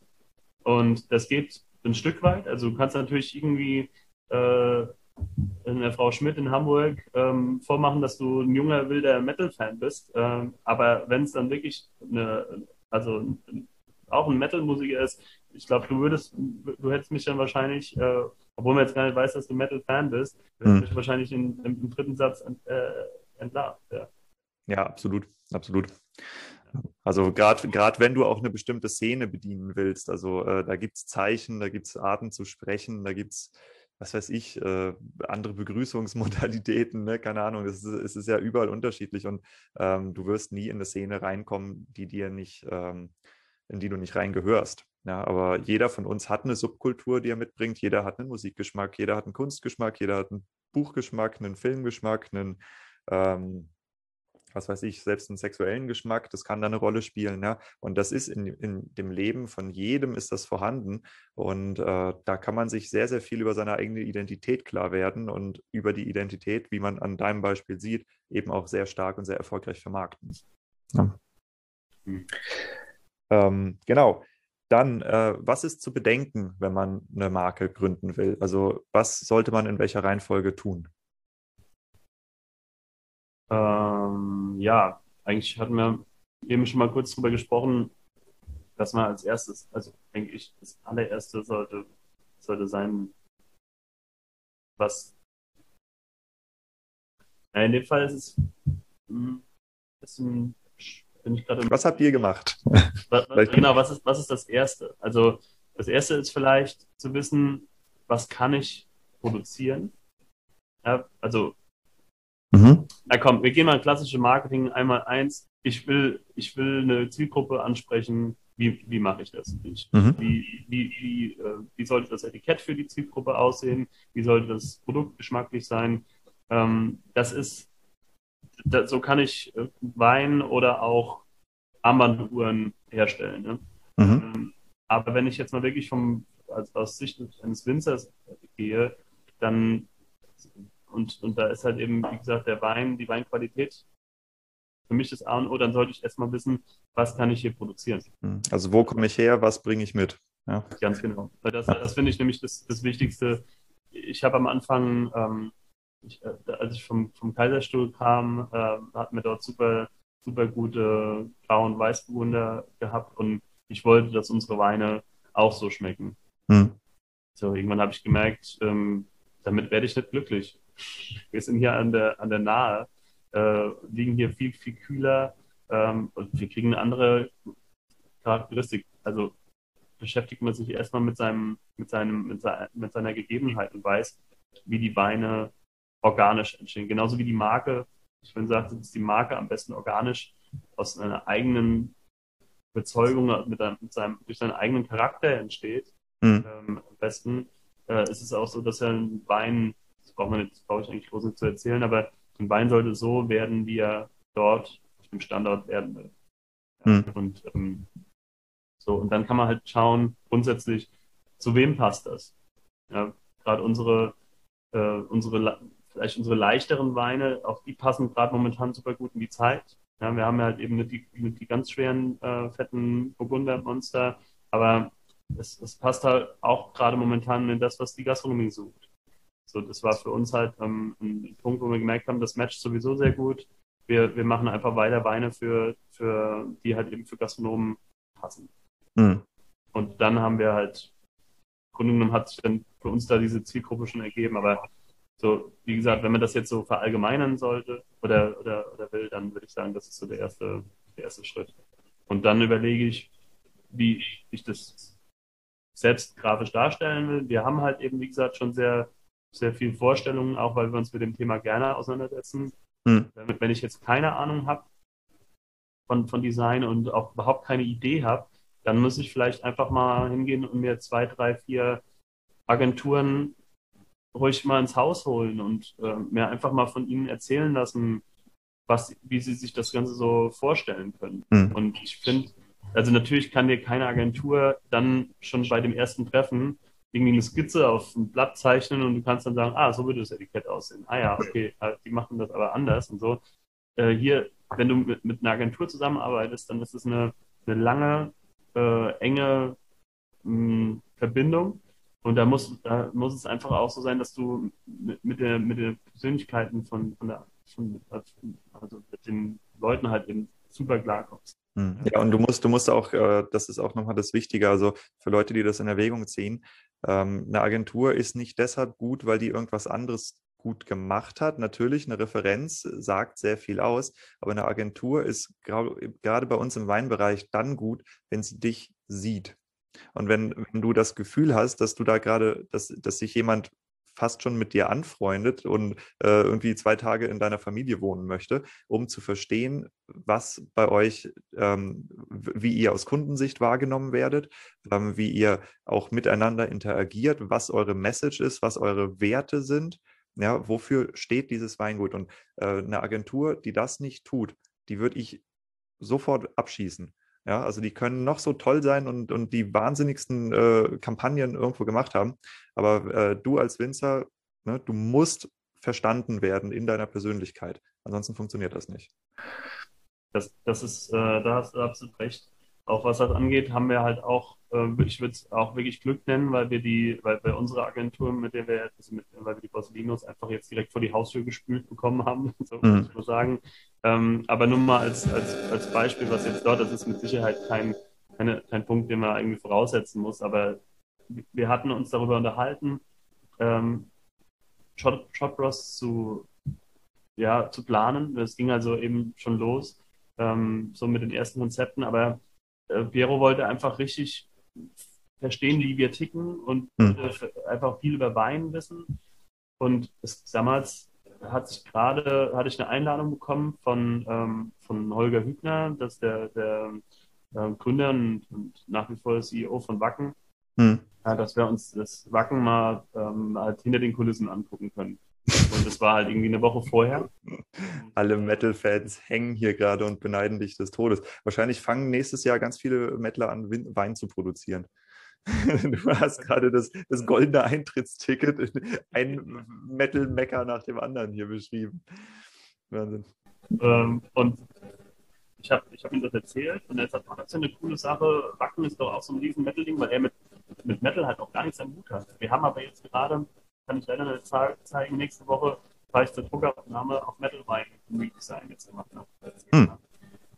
Und das geht ein Stück weit. Also du kannst natürlich irgendwie äh, der Frau Schmidt in Hamburg ähm, vormachen, dass du ein junger, wilder Metal-Fan bist. Ähm, aber wenn es dann wirklich eine, also auch ein Metal-Musiker ist, ich glaube, du würdest, du hättest mich dann wahrscheinlich, äh, obwohl man jetzt gar nicht weiß, dass du Metal-Fan bist, mhm. mich wahrscheinlich in, im, im, dritten Satz äh, entlarvt. Ja. ja, absolut, absolut. Also gerade wenn du auch eine bestimmte Szene bedienen willst, also äh, da gibt es Zeichen, da gibt es Arten zu sprechen, da gibt es was weiß ich, äh, andere Begrüßungsmodalitäten, ne? keine Ahnung, es ist, es ist ja überall unterschiedlich und ähm, du wirst nie in eine Szene reinkommen, die dir nicht, ähm, in die du nicht reingehörst. Ja, aber jeder von uns hat eine Subkultur, die er mitbringt. Jeder hat einen Musikgeschmack, jeder hat einen Kunstgeschmack, jeder hat einen Buchgeschmack, einen Filmgeschmack, einen ähm, was weiß ich, selbst einen sexuellen Geschmack, das kann da eine Rolle spielen. Ja? Und das ist in, in dem Leben von jedem ist das vorhanden. Und äh, da kann man sich sehr, sehr viel über seine eigene Identität klar werden und über die Identität, wie man an deinem Beispiel sieht, eben auch sehr stark und sehr erfolgreich vermarkten. Ja. Mhm. Ähm, genau. Dann, äh, was ist zu bedenken, wenn man eine Marke gründen will? Also was sollte man in welcher Reihenfolge tun? Ähm, ja, eigentlich hatten wir eben schon mal kurz drüber gesprochen, dass man als erstes, also denke ich, das allererste sollte, sollte sein, was. Ja, in dem Fall ist es hm, bisschen, bin ich gerade. Was habt ihr gemacht? <laughs> Was, was, genau, was ist, was ist das Erste? Also, das Erste ist vielleicht zu wissen, was kann ich produzieren? Ja, also, Mhm. Na komm, wir gehen mal klassische Marketing einmal eins. Ich will, ich will eine Zielgruppe ansprechen. Wie, wie mache ich das? Ich, mhm. Wie, wie, wie, äh, wie sollte das Etikett für die Zielgruppe aussehen? Wie sollte das Produkt geschmacklich sein? Ähm, das ist da, so kann ich äh, Wein oder auch Armbanduhren herstellen. Ne? Mhm. Ähm, aber wenn ich jetzt mal wirklich vom, als, aus Sicht eines Winzers gehe, dann und, und da ist halt eben, wie gesagt, der Wein, die Weinqualität für mich das A und O, dann sollte ich erstmal wissen, was kann ich hier produzieren. Mhm. Also wo komme ich her, was bringe ich mit? Ja. Ganz genau. Das, das finde ich nämlich das, das Wichtigste. Ich habe am Anfang, ähm, ich, äh, als ich vom, vom Kaiserstuhl kam, äh, hatten wir dort super, super gute Grau- und Weißburgunder gehabt und ich wollte, dass unsere Weine auch so schmecken. Hm. So, irgendwann habe ich gemerkt, ähm, damit werde ich nicht glücklich. <laughs> Wir sind hier an der, an der Nahe, äh, liegen hier viel, viel kühler ähm, und wir kriegen eine andere Charakteristik. Also beschäftigt man sich erstmal mit seinem, mit seinem, mit, seiner, mit seiner Gegebenheit und weiß, wie die Weine organisch entstehen. Genauso wie die Marke, ich würde sagen, dass die Marke am besten organisch aus einer eigenen Bezeugung mit, einem, mit seinem, durch seinen eigenen Charakter entsteht. Mhm. Ähm, am besten äh, ist es auch so, dass er ein Wein, das braucht man jetzt, brauche ich eigentlich groß nicht zu erzählen, aber ein Wein sollte so werden, wie er dort auf dem Standort werden will. Mhm. Und ähm, so, und dann kann man halt schauen, grundsätzlich, zu wem passt das? Ja, gerade unsere, äh, unsere, vielleicht unsere leichteren Weine, auch die passen gerade momentan super gut in die Zeit. Ja, wir haben halt eben nicht die, nicht die ganz schweren, äh, fetten Burgunder-Monster, aber es, es, passt halt auch gerade momentan in das, was die Gastronomie sucht. So, das war für uns halt ähm, ein Punkt, wo wir gemerkt haben, das matcht sowieso sehr gut. Wir, wir machen einfach weiter Weine für, für, die halt eben für Gastronomen passen. Mhm. Und dann haben wir halt, im Grunde genommen hat sich dann für uns da diese Zielgruppe schon ergeben. Aber so, wie gesagt, wenn man das jetzt so verallgemeinern sollte oder, oder, oder will, dann würde ich sagen, das ist so der erste, der erste Schritt. Und dann überlege ich, wie ich das selbst grafisch darstellen will. Wir haben halt eben, wie gesagt, schon sehr, sehr viele Vorstellungen, auch weil wir uns mit dem Thema gerne auseinandersetzen. Hm. Wenn ich jetzt keine Ahnung habe von, von Design und auch überhaupt keine Idee habe, dann muss ich vielleicht einfach mal hingehen und mir zwei, drei, vier Agenturen ruhig mal ins Haus holen und äh, mir einfach mal von ihnen erzählen lassen, was, wie sie sich das Ganze so vorstellen können. Mhm. Und ich finde, also natürlich kann dir keine Agentur dann schon bei dem ersten Treffen irgendwie eine Skizze auf ein Blatt zeichnen und du kannst dann sagen, ah, so würde das Etikett aussehen. Ah ja, okay, die machen das aber anders und so. Äh, hier, wenn du mit, mit einer Agentur zusammenarbeitest, dann ist es eine, eine lange, äh, enge mh, hm, Verbindung. Und da muss, da muss es einfach auch so sein, dass du mit, mit, der, mit den Persönlichkeiten von, von der, von, also mit den Leuten halt eben super klarkommst. Hm. Ja, und du musst, du musst auch, äh, das ist auch nochmal das Wichtige, also für Leute, die das in Erwägung ziehen, ähm, eine Agentur ist nicht deshalb gut, weil die irgendwas anderes gut gemacht hat. Natürlich, eine Referenz sagt sehr viel aus, aber eine Agentur ist gerade bei uns im Weinbereich dann gut, wenn sie dich sieht. Und wenn, wenn du das Gefühl hast, dass du da gerade, dass, dass sich jemand fast schon mit dir anfreundet und äh, irgendwie zwei Tage in deiner Familie wohnen möchte, um zu verstehen, was bei euch, ähm, wie ihr aus Kundensicht wahrgenommen werdet, ähm, wie ihr auch miteinander interagiert, was eure Message ist, was eure Werte sind ja, wofür steht dieses Weingut? Und äh, eine Agentur, die das nicht tut, die würde ich sofort abschießen. Ja, also die können noch so toll sein und, und die wahnsinnigsten äh, Kampagnen irgendwo gemacht haben. Aber äh, du als Winzer, ne, du musst verstanden werden in deiner Persönlichkeit. Ansonsten funktioniert das nicht. Das, das ist, äh, da hast du absolut recht. Auch was das angeht, haben wir halt auch äh, ich würde es auch wirklich Glück nennen, weil wir die, weil bei unserer Agentur, mit der wir, also mit, weil wir die Borselinos einfach jetzt direkt vor die Haustür gespült bekommen haben, <laughs> so mhm. muss ich mal sagen. Ähm, aber nur mal als, als, als Beispiel, was jetzt dort, das ist mit Sicherheit kein, keine, kein Punkt, den man irgendwie voraussetzen muss, aber wir hatten uns darüber unterhalten, ähm, Shot, Shotbros zu, ja, zu planen. Das ging also eben schon los, ähm, so mit den ersten Konzepten, aber äh, Piero wollte einfach richtig verstehen, wie wir ticken und hm. einfach viel über Wein wissen. Und es, damals hat sich gerade, hatte ich eine Einladung bekommen von, ähm, von Holger Hübner, das ist der, der äh, Gründer und, und, nach wie vor CEO von Wacken, hm. ja, dass wir uns das Wacken mal ähm, halt hinter den Kulissen angucken können. Und das war halt irgendwie eine Woche vorher. Alle Metal-Fans hängen hier gerade und beneiden dich des Todes. Wahrscheinlich fangen nächstes Jahr ganz viele Metaler an, Wein zu produzieren. <laughs> Du hast gerade das, das goldene Eintrittsticket, ein Metal-Mecker nach dem anderen hier beschrieben. Wahnsinn. Ähm, und ich habe ich hab ihm das erzählt und er sagt, oh, das ist ja eine coole Sache. Wacken ist doch auch so ein riesen Metal-Ding, weil er mit, mit Metal halt auch gar nichts am Hut hat. Wir haben aber jetzt gerade, kann ich leider eine Zahl zeigen, nächste Woche fahre ich zur Druckaufnahme auf Metal Wein Redesign jetzt gemacht habe. Hm.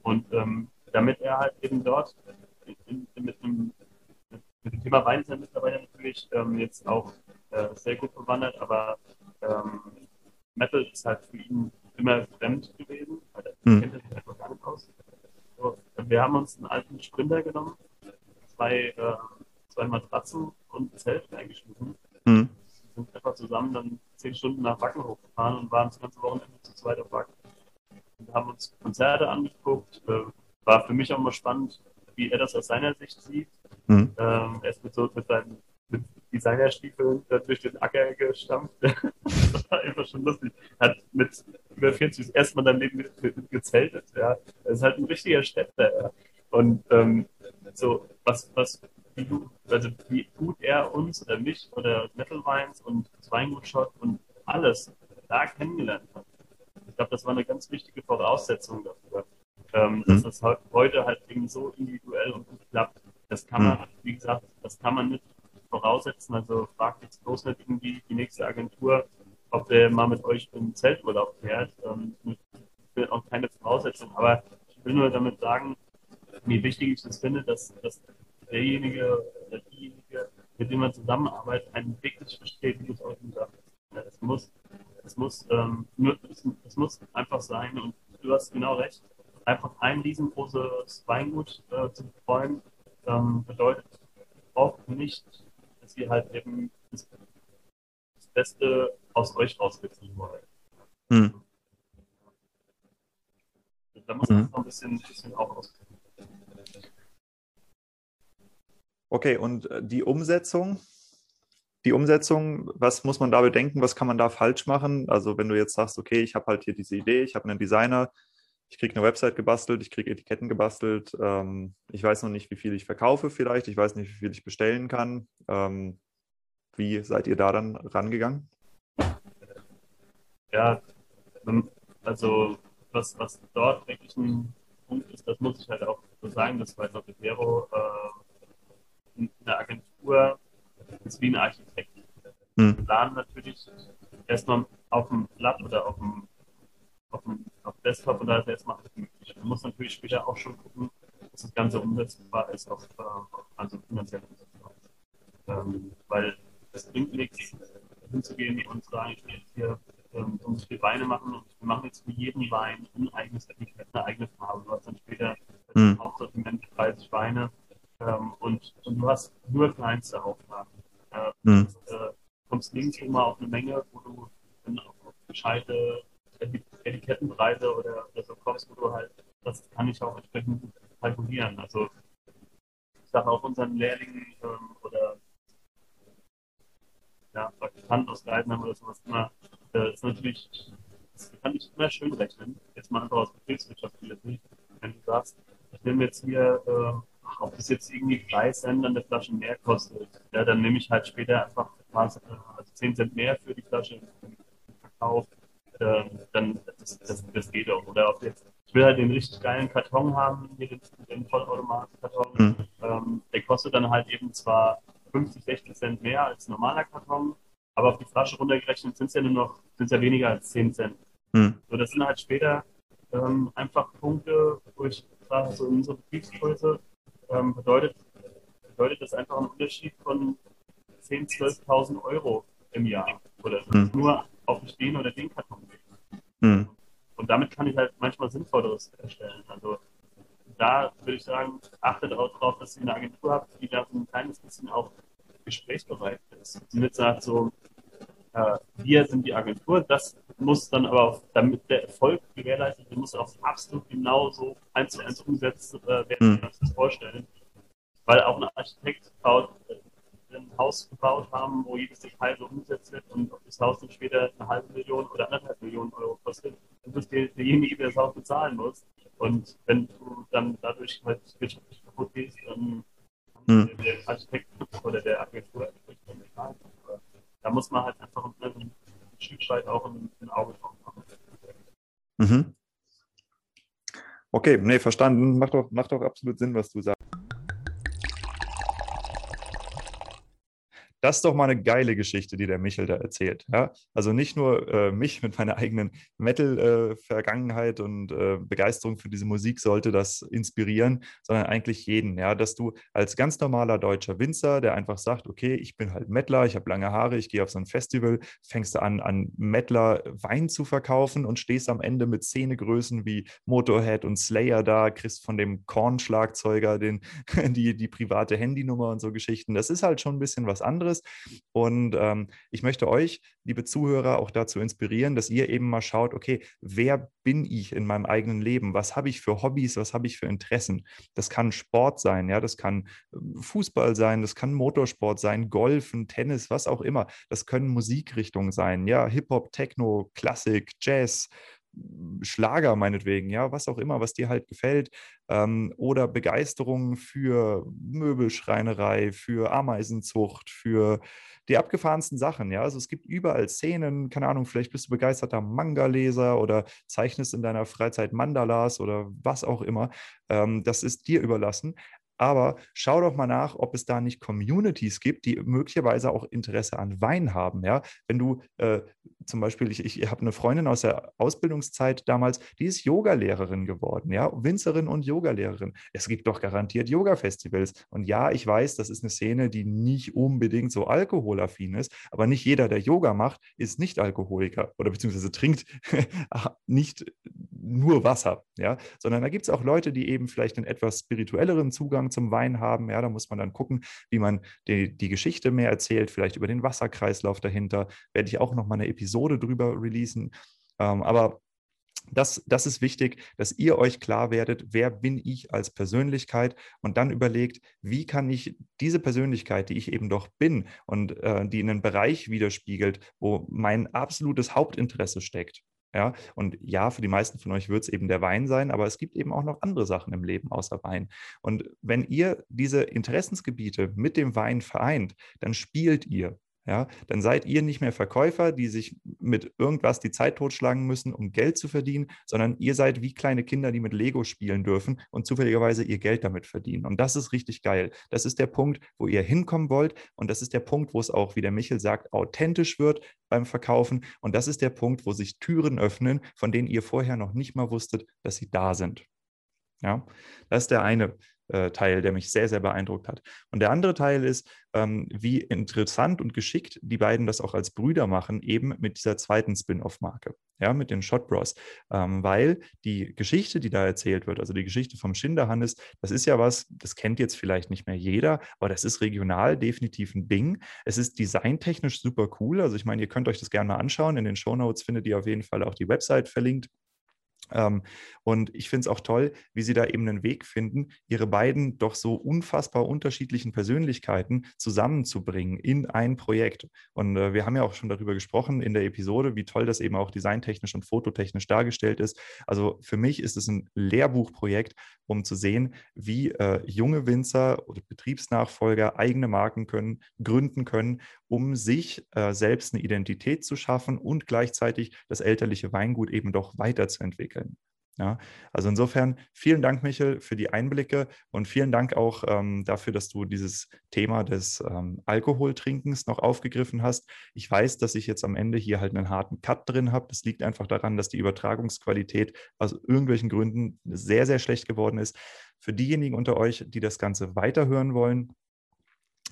Und ähm, damit er halt eben dort in, in, mit, einem, mit, dem Thema Wein ist er mittlerweile natürlich ähm, jetzt auch äh, sehr gut bewandert, aber ähm, Metal ist halt für ihn immer fremd gewesen, weil er hm. kennt sich einfach gar nicht aus. So, wir haben uns einen alten Sprinter genommen, zwei, äh, zwei Matratzen und ein Zelt eingeschmissen. Einfach zusammen dann zehn Stunden nach Wacken hochgefahren und waren das ganze Wochenende zu zweit auf Wacken. Und haben uns Konzerte angeguckt. Äh, war für mich auch mal spannend, wie er das aus seiner Sicht sieht. Hm. Ähm, er ist mit, so, mit seinen mit Designerstiefeln durch den Acker gestampft. <laughs> das war einfach schon lustig. Hat mit über 40 das erste Mal dein Leben gezeltet. Ja. Er ist halt ein richtiger Städter. Ja. Und ähm, so, was, was, wie, du, also wie gut er uns oder mich oder Metal Wines und Weingut und alles da kennengelernt hat. Ich glaube, das war eine ganz wichtige Voraussetzung dafür. Ähm, mhm. Dass das heute halt eben so individuell und gut klappt. Das kann man, mhm. wie gesagt, das kann man nicht voraussetzen. Also fragt jetzt bloß nicht irgendwie die nächste Agentur, ob der mal mit euch im Zelturlaub fährt. Ähm, ich will auch keine Voraussetzung, aber ich will nur damit sagen, wie wichtig ich das finde, dass, dass derjenige mit dem man zusammenarbeitet, einen wirklich versteht, wie du es auch gesagt hast. Es muss, es muss, ähm, es, muss einfach sein, und du hast genau recht, einfach ein riesengroßes Weingut äh, zu betreuen, ähm, bedeutet oft nicht dass ihr halt eben das, das Beste aus euch rausgezogen wollt. Hm. Da muss man hm. noch ein bisschen, bisschen auch auskennen. Okay, und äh, die Umsetzung, die Umsetzung, was muss man da bedenken, was kann man da falsch machen? Also wenn du jetzt sagst, okay, ich habe halt hier diese Idee, ich habe einen Designer, ich kriege eine Website gebastelt, ich kriege Etiketten gebastelt. Ähm, ich weiß noch nicht, wie viel ich verkaufe vielleicht. Ich weiß nicht, wie viel ich bestellen kann. Ähm, wie seid ihr da dann rangegangen? Ja, ähm, also was, was dort wirklich ein Punkt ist, das muss ich halt auch so sagen, das war bei Vero äh, eine Agentur ist wie ein Architekt. Hm. Wir planen natürlich erstmal auf dem Blatt oder auf dem auf dem auf Desktop und da ist erstmal möglich. Man muss natürlich später auch schon gucken, dass das Ganze umsetzbar ist, auf, äh, also finanziell umsetzbar. Ähm, weil es bringt nichts, hinzugehen und zu sagen, ich will jetzt hier ähm, so viele Weine machen und wir machen jetzt für jeden Wein ein eigenes Etikett, eine eigene Farbe. Du hast dann später mhm. Hauptsortiment 30 Weine ähm, und, und du hast nur kleinste Auflagen. Äh, mhm. äh, kommst nirgendwo mal auf eine Menge, wo du dann auf, gescheite Etikettenpreise oder, oder so kommst, wo du halt, das kann ich auch entsprechend kalkulieren. Also ich sage auch unseren Lehrlingen ähm, oder ja, Praktikanten aus Leiden oder sowas immer, äh, ist natürlich, das kann ich immer schön rechnen. Jetzt mal einfach aus Betriebswirtschaft nicht. Wenn du sagst, ich nehme jetzt hier, äh, ob das jetzt irgendwie 3 Cent an der Flasche mehr kostet, ja, dann nehme ich halt später einfach also 10 Cent mehr für die Flasche Verkauf äh, dann das, das, das, geht auch. Oder ob jetzt, ich will halt den richtig geilen Karton haben, hier den, den Vollautomat-Karton. Mhm. Ähm, der kostet dann halt eben zwar 50, 60 Cent mehr als ein normaler Karton, aber auf die Flasche runtergerechnet sind es ja nur noch, sind ja weniger als 10 Cent. Mhm. So, das sind halt später ähm, einfach Punkte, wo ich sage, so in unserer Betriebsgröße ähm, bedeutet, bedeutet das einfach ein Unterschied von 10.000, 12.000 Euro im Jahr. Oder mhm. nur auf den stehen oder den Karton legen. Mhm. Und damit kann ich halt manchmal Sinnvolleres erstellen. Also da würde ich sagen, achtet auch darauf, dass ihr eine Agentur habt, die da so ein kleines bisschen auch gesprächsbereit ist. Die nicht sagt so, äh, wir sind die Agentur, das muss dann aber auch, damit der Erfolg gewährleistet wird, muss auch absolut genau so eins zu eins umgesetzt äh, werden, wie wir uns das vorstellen. Weil auch ein Architekt baut äh, ein Haus gebaut haben, wo jedes Detail so umgesetzt wird und ob das Haus dann später eine halbe Million oder anderthalb Millionen Euro kostet, dann wirst du derjenige, der das Haus bezahlen muss. Und wenn du dann dadurch halt wirtschaftlich kaputt gehst, dann hm. der Architekt oder der Agentur da muss man halt einfach ein, Stück weit auch ein, ein Auge drauf machen. Mhm. Okay, nee, verstanden. Macht doch, macht doch absolut Sinn, was du sagst. Das ist doch mal eine geile Geschichte, die der Michel da erzählt. Ja? Also nicht nur äh, mich mit meiner eigenen Metal-Vergangenheit äh, und äh, Begeisterung für diese Musik sollte das inspirieren, sondern eigentlich jeden. Ja? Dass du als ganz normaler deutscher Winzer, der einfach sagt, okay, ich bin halt Mettler, ich habe lange Haare, ich gehe auf so ein Festival, fängst du an, an Mettler Wein zu verkaufen und stehst am Ende mit Szenegrößen wie Motorhead und Slayer da, kriegst von dem Korn-Schlagzeuger <laughs> die, die private Handynummer und so Geschichten. Das ist halt schon ein bisschen was anderes anderes. Und ähm, ich möchte euch, liebe Zuhörer, auch dazu inspirieren, dass ihr eben mal schaut, okay, wer bin ich in meinem eigenen Leben? Was habe ich für Hobbys? Was habe ich für Interessen? Das kann Sport sein, ja, das kann ähm, Fußball sein, das kann Motorsport sein, Golfen, Tennis, was auch immer. Das können Musikrichtungen sein, ja, Hip-Hop, Techno, Klassik, Jazz, Schlager meinetwegen, ja, was auch immer, was dir halt gefällt, ähm, oder Begeisterung für Möbelschreinerei, für Ameisenzucht, für die abgefahrensten Sachen, ja. Also es gibt überall Szenen, keine Ahnung, vielleicht bist du begeisterter Manga-Leser oder zeichnest in deiner Freizeit Mandalas oder was auch immer. Ähm, das ist dir überlassen. Aber schau doch mal nach, ob es da nicht Communities gibt, die möglicherweise auch Interesse an Wein haben. Ja? Wenn du äh, zum Beispiel, ich, ich habe eine Freundin aus der Ausbildungszeit damals, die ist Yogalehrerin geworden, ja, Winzerin und Yogalehrerin. Es gibt doch garantiert Yoga-Festivals. Und ja, ich weiß, das ist eine Szene, die nicht unbedingt so alkoholaffin ist, aber nicht jeder, der Yoga macht, ist nicht Alkoholiker oder beziehungsweise trinkt <laughs> nicht nur Wasser, ja, sondern da gibt es auch Leute, die eben vielleicht einen etwas spirituelleren Zugang zum Wein haben. Ja, da muss man dann gucken, wie man die, die Geschichte mehr erzählt, vielleicht über den Wasserkreislauf dahinter. Werde ich auch noch mal eine Episode drüber releasen. Ähm, aber das, das ist wichtig, dass ihr euch klar werdet, wer bin ich als Persönlichkeit und dann überlegt, wie kann ich diese Persönlichkeit, die ich eben doch bin und äh, die in einen Bereich widerspiegelt, wo mein absolutes Hauptinteresse steckt, ja, und ja, für die meisten von euch wird es eben der Wein sein, aber es gibt eben auch noch andere Sachen im Leben außer Wein. Und wenn ihr diese Interessensgebiete mit dem Wein vereint, dann spielt ihr ja, dann seid ihr nicht mehr Verkäufer, die sich mit irgendwas die Zeit totschlagen müssen, um Geld zu verdienen, sondern ihr seid wie kleine Kinder, die mit Lego spielen dürfen und zufälligerweise ihr Geld damit verdienen. Und das ist richtig geil. Das ist der Punkt, wo ihr hinkommen wollt. Und das ist der Punkt, wo es auch, wie der Michel sagt, authentisch wird beim Verkaufen. Und das ist der Punkt, wo sich Türen öffnen, von denen ihr vorher noch nicht mal wusstet, dass sie da sind. Ja, das ist der eine äh, Teil, der mich sehr, sehr beeindruckt hat. Und der andere Teil ist, ähm, wie interessant und geschickt die beiden das auch als Brüder machen, eben mit dieser zweiten Spin-off-Marke, ja, mit den Shot Bros. Ähm, weil die Geschichte, die da erzählt wird, also die Geschichte vom Schinderhannes, das ist ja was, das kennt jetzt vielleicht nicht mehr jeder, aber das ist regional definitiv ein Ding. Es ist designtechnisch super cool. Also ich meine, ihr könnt euch das gerne mal anschauen. In den Show Notes findet ihr auf jeden Fall auch die Website verlinkt. Ähm, und ich finde es auch toll, wie sie da eben einen Weg finden, ihre beiden doch so unfassbar unterschiedlichen Persönlichkeiten zusammenzubringen in ein Projekt. Und äh, wir haben ja auch schon darüber gesprochen in der Episode, wie toll das eben auch designtechnisch und fototechnisch dargestellt ist. Also für mich ist es ein Lehrbuchprojekt, um zu sehen, wie äh, junge Winzer oder Betriebsnachfolger eigene Marken können, gründen können, um sich äh, selbst eine Identität zu schaffen und gleichzeitig das elterliche Weingut eben doch weiterzuentwickeln entwickeln. Ja, also insofern vielen Dank, Michel, für die Einblicke und vielen Dank auch ähm, dafür, dass du dieses Thema des ähm, Alkoholtrinkens noch aufgegriffen hast. Ich weiß, dass ich jetzt am Ende hier halt einen harten Cut drin habe. Das liegt einfach daran, dass die Übertragungsqualität aus irgendwelchen Gründen sehr, sehr schlecht geworden ist. Für diejenigen unter euch, die das Ganze weiterhören wollen,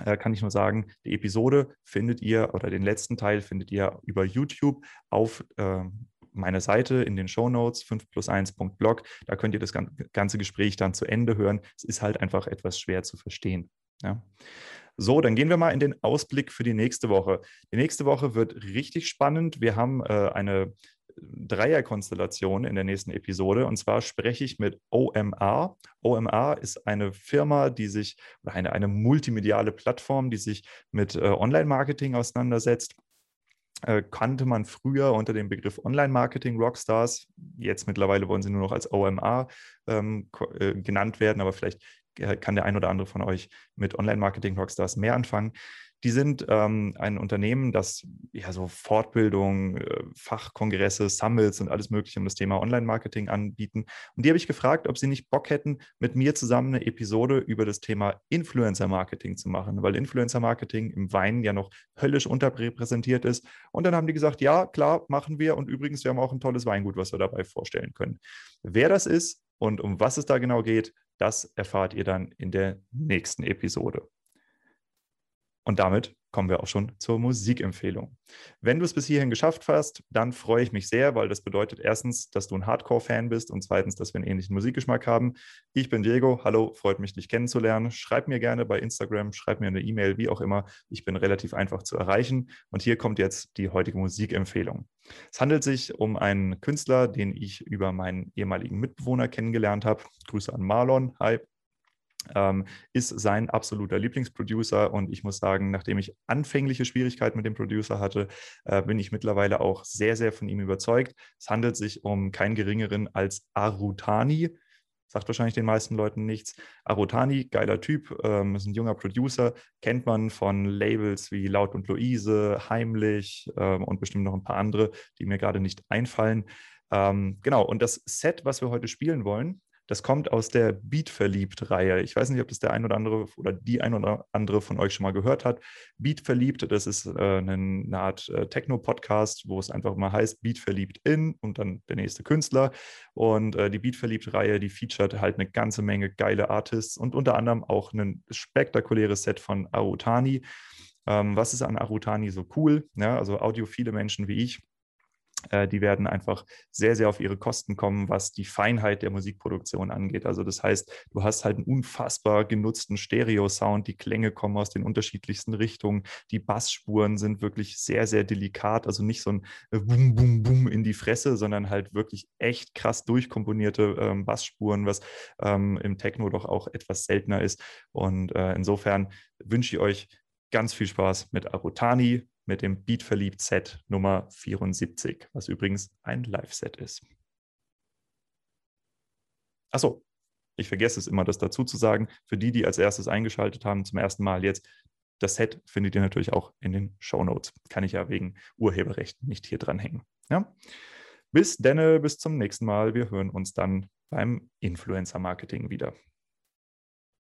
äh, kann ich nur sagen, die Episode findet ihr oder den letzten Teil findet ihr über YouTube auf äh, meine Seite in den Show Notes 5 plus 1.blog. Da könnt ihr das ganze Gespräch dann zu Ende hören. Es ist halt einfach etwas schwer zu verstehen. Ja. So, dann gehen wir mal in den Ausblick für die nächste Woche. Die nächste Woche wird richtig spannend. Wir haben äh, eine Dreierkonstellation in der nächsten Episode. Und zwar spreche ich mit OMR. OMR ist eine Firma, die sich, oder eine, eine multimediale Plattform, die sich mit äh, Online-Marketing auseinandersetzt. Äh, kannte man früher unter dem Begriff Online-Marketing Rockstars. Jetzt mittlerweile wollen sie nur noch als OMR ähm, äh, genannt werden, aber vielleicht äh, kann der ein oder andere von euch mit Online-Marketing Rockstars mehr anfangen. Die sind ähm, ein Unternehmen, das ja so Fortbildung, äh, Fachkongresse, Summits und alles Mögliche um das Thema Online-Marketing anbieten. Und die habe ich gefragt, ob sie nicht Bock hätten, mit mir zusammen eine Episode über das Thema Influencer-Marketing zu machen, weil Influencer-Marketing im Wein ja noch höllisch unterrepräsentiert ist. Und dann haben die gesagt, ja, klar, machen wir. Und übrigens, wir haben auch ein tolles Weingut, was wir dabei vorstellen können. Wer das ist und um was es da genau geht, das erfahrt ihr dann in der nächsten Episode. Und damit kommen wir auch schon zur Musikempfehlung. Wenn du es bis hierhin geschafft hast, dann freue ich mich sehr, weil das bedeutet erstens, dass du ein Hardcore-Fan bist und zweitens, dass wir einen ähnlichen Musikgeschmack haben. Ich bin Diego, hallo, freut mich, dich kennenzulernen. Schreib mir gerne bei Instagram, schreib mir eine E-Mail, wie auch immer. Ich bin relativ einfach zu erreichen. Und hier kommt jetzt die heutige Musikempfehlung. Es handelt sich um einen Künstler, den ich über meinen ehemaligen Mitbewohner kennengelernt habe. Grüße an Marlon. Hi ähm, ist sein absoluter Lieblingsproducer. Und ich muss sagen, nachdem ich anfängliche Schwierigkeiten mit dem Producer hatte, äh, bin ich mittlerweile auch sehr, sehr von ihm überzeugt. Es handelt sich um keinen geringeren als Arutani. Sagt wahrscheinlich den meisten Leuten nichts. Arutani, geiler Typ, ähm, ist ein junger Producer, kennt man von Labels wie Laut und Luise, Heimlich ähm, und bestimmt noch ein paar andere, die mir gerade nicht einfallen. Ähm, genau, und das Set, was wir heute spielen wollen, das kommt aus der Beat Verliebt-Reihe. Ich weiß nicht, ob das der ein oder andere oder die ein oder andere von euch schon mal gehört hat. Beat Verliebt, das ist äh, eine, Art äh, Techno-Podcast, wo es einfach mal heißt Beat Verliebt in und dann der nächste Künstler. Und äh, die Beat Verliebt-Reihe, die featuret halt eine ganze Menge geile Artists und unter anderem auch ein spektakuläres Set von Arutani. Ähm, was ist an Arutani so cool? Ja, also audiophile Menschen wie ich die werden einfach sehr, sehr auf ihre Kosten kommen, was die Feinheit der Musikproduktion angeht. Also das heißt, du hast halt einen unfassbar genutzten Stereo-Sound, die Klänge kommen aus den unterschiedlichsten Richtungen, die Bassspuren sind wirklich sehr, sehr delikat, also nicht so ein Bum, Bum, Bum in die Fresse, sondern halt wirklich echt krass durchkomponierte ähm, Bassspuren, was ähm, im Techno doch auch etwas seltener ist. Und äh, insofern wünsche ich euch ganz viel Spaß mit Arutani, mit dem Beat verliebt Set Nummer 74, was übrigens ein Live-Set ist. Achso, ich vergesse es immer, das dazu zu sagen. Für die, die als erstes eingeschaltet haben, zum ersten Mal jetzt, das Set findet ihr natürlich auch in den Show Notes. Kann ich ja wegen Urheberrecht nicht hier dranhängen. Ja? Bis denne, bis zum nächsten Mal. Wir hören uns dann beim Influencer Marketing wieder.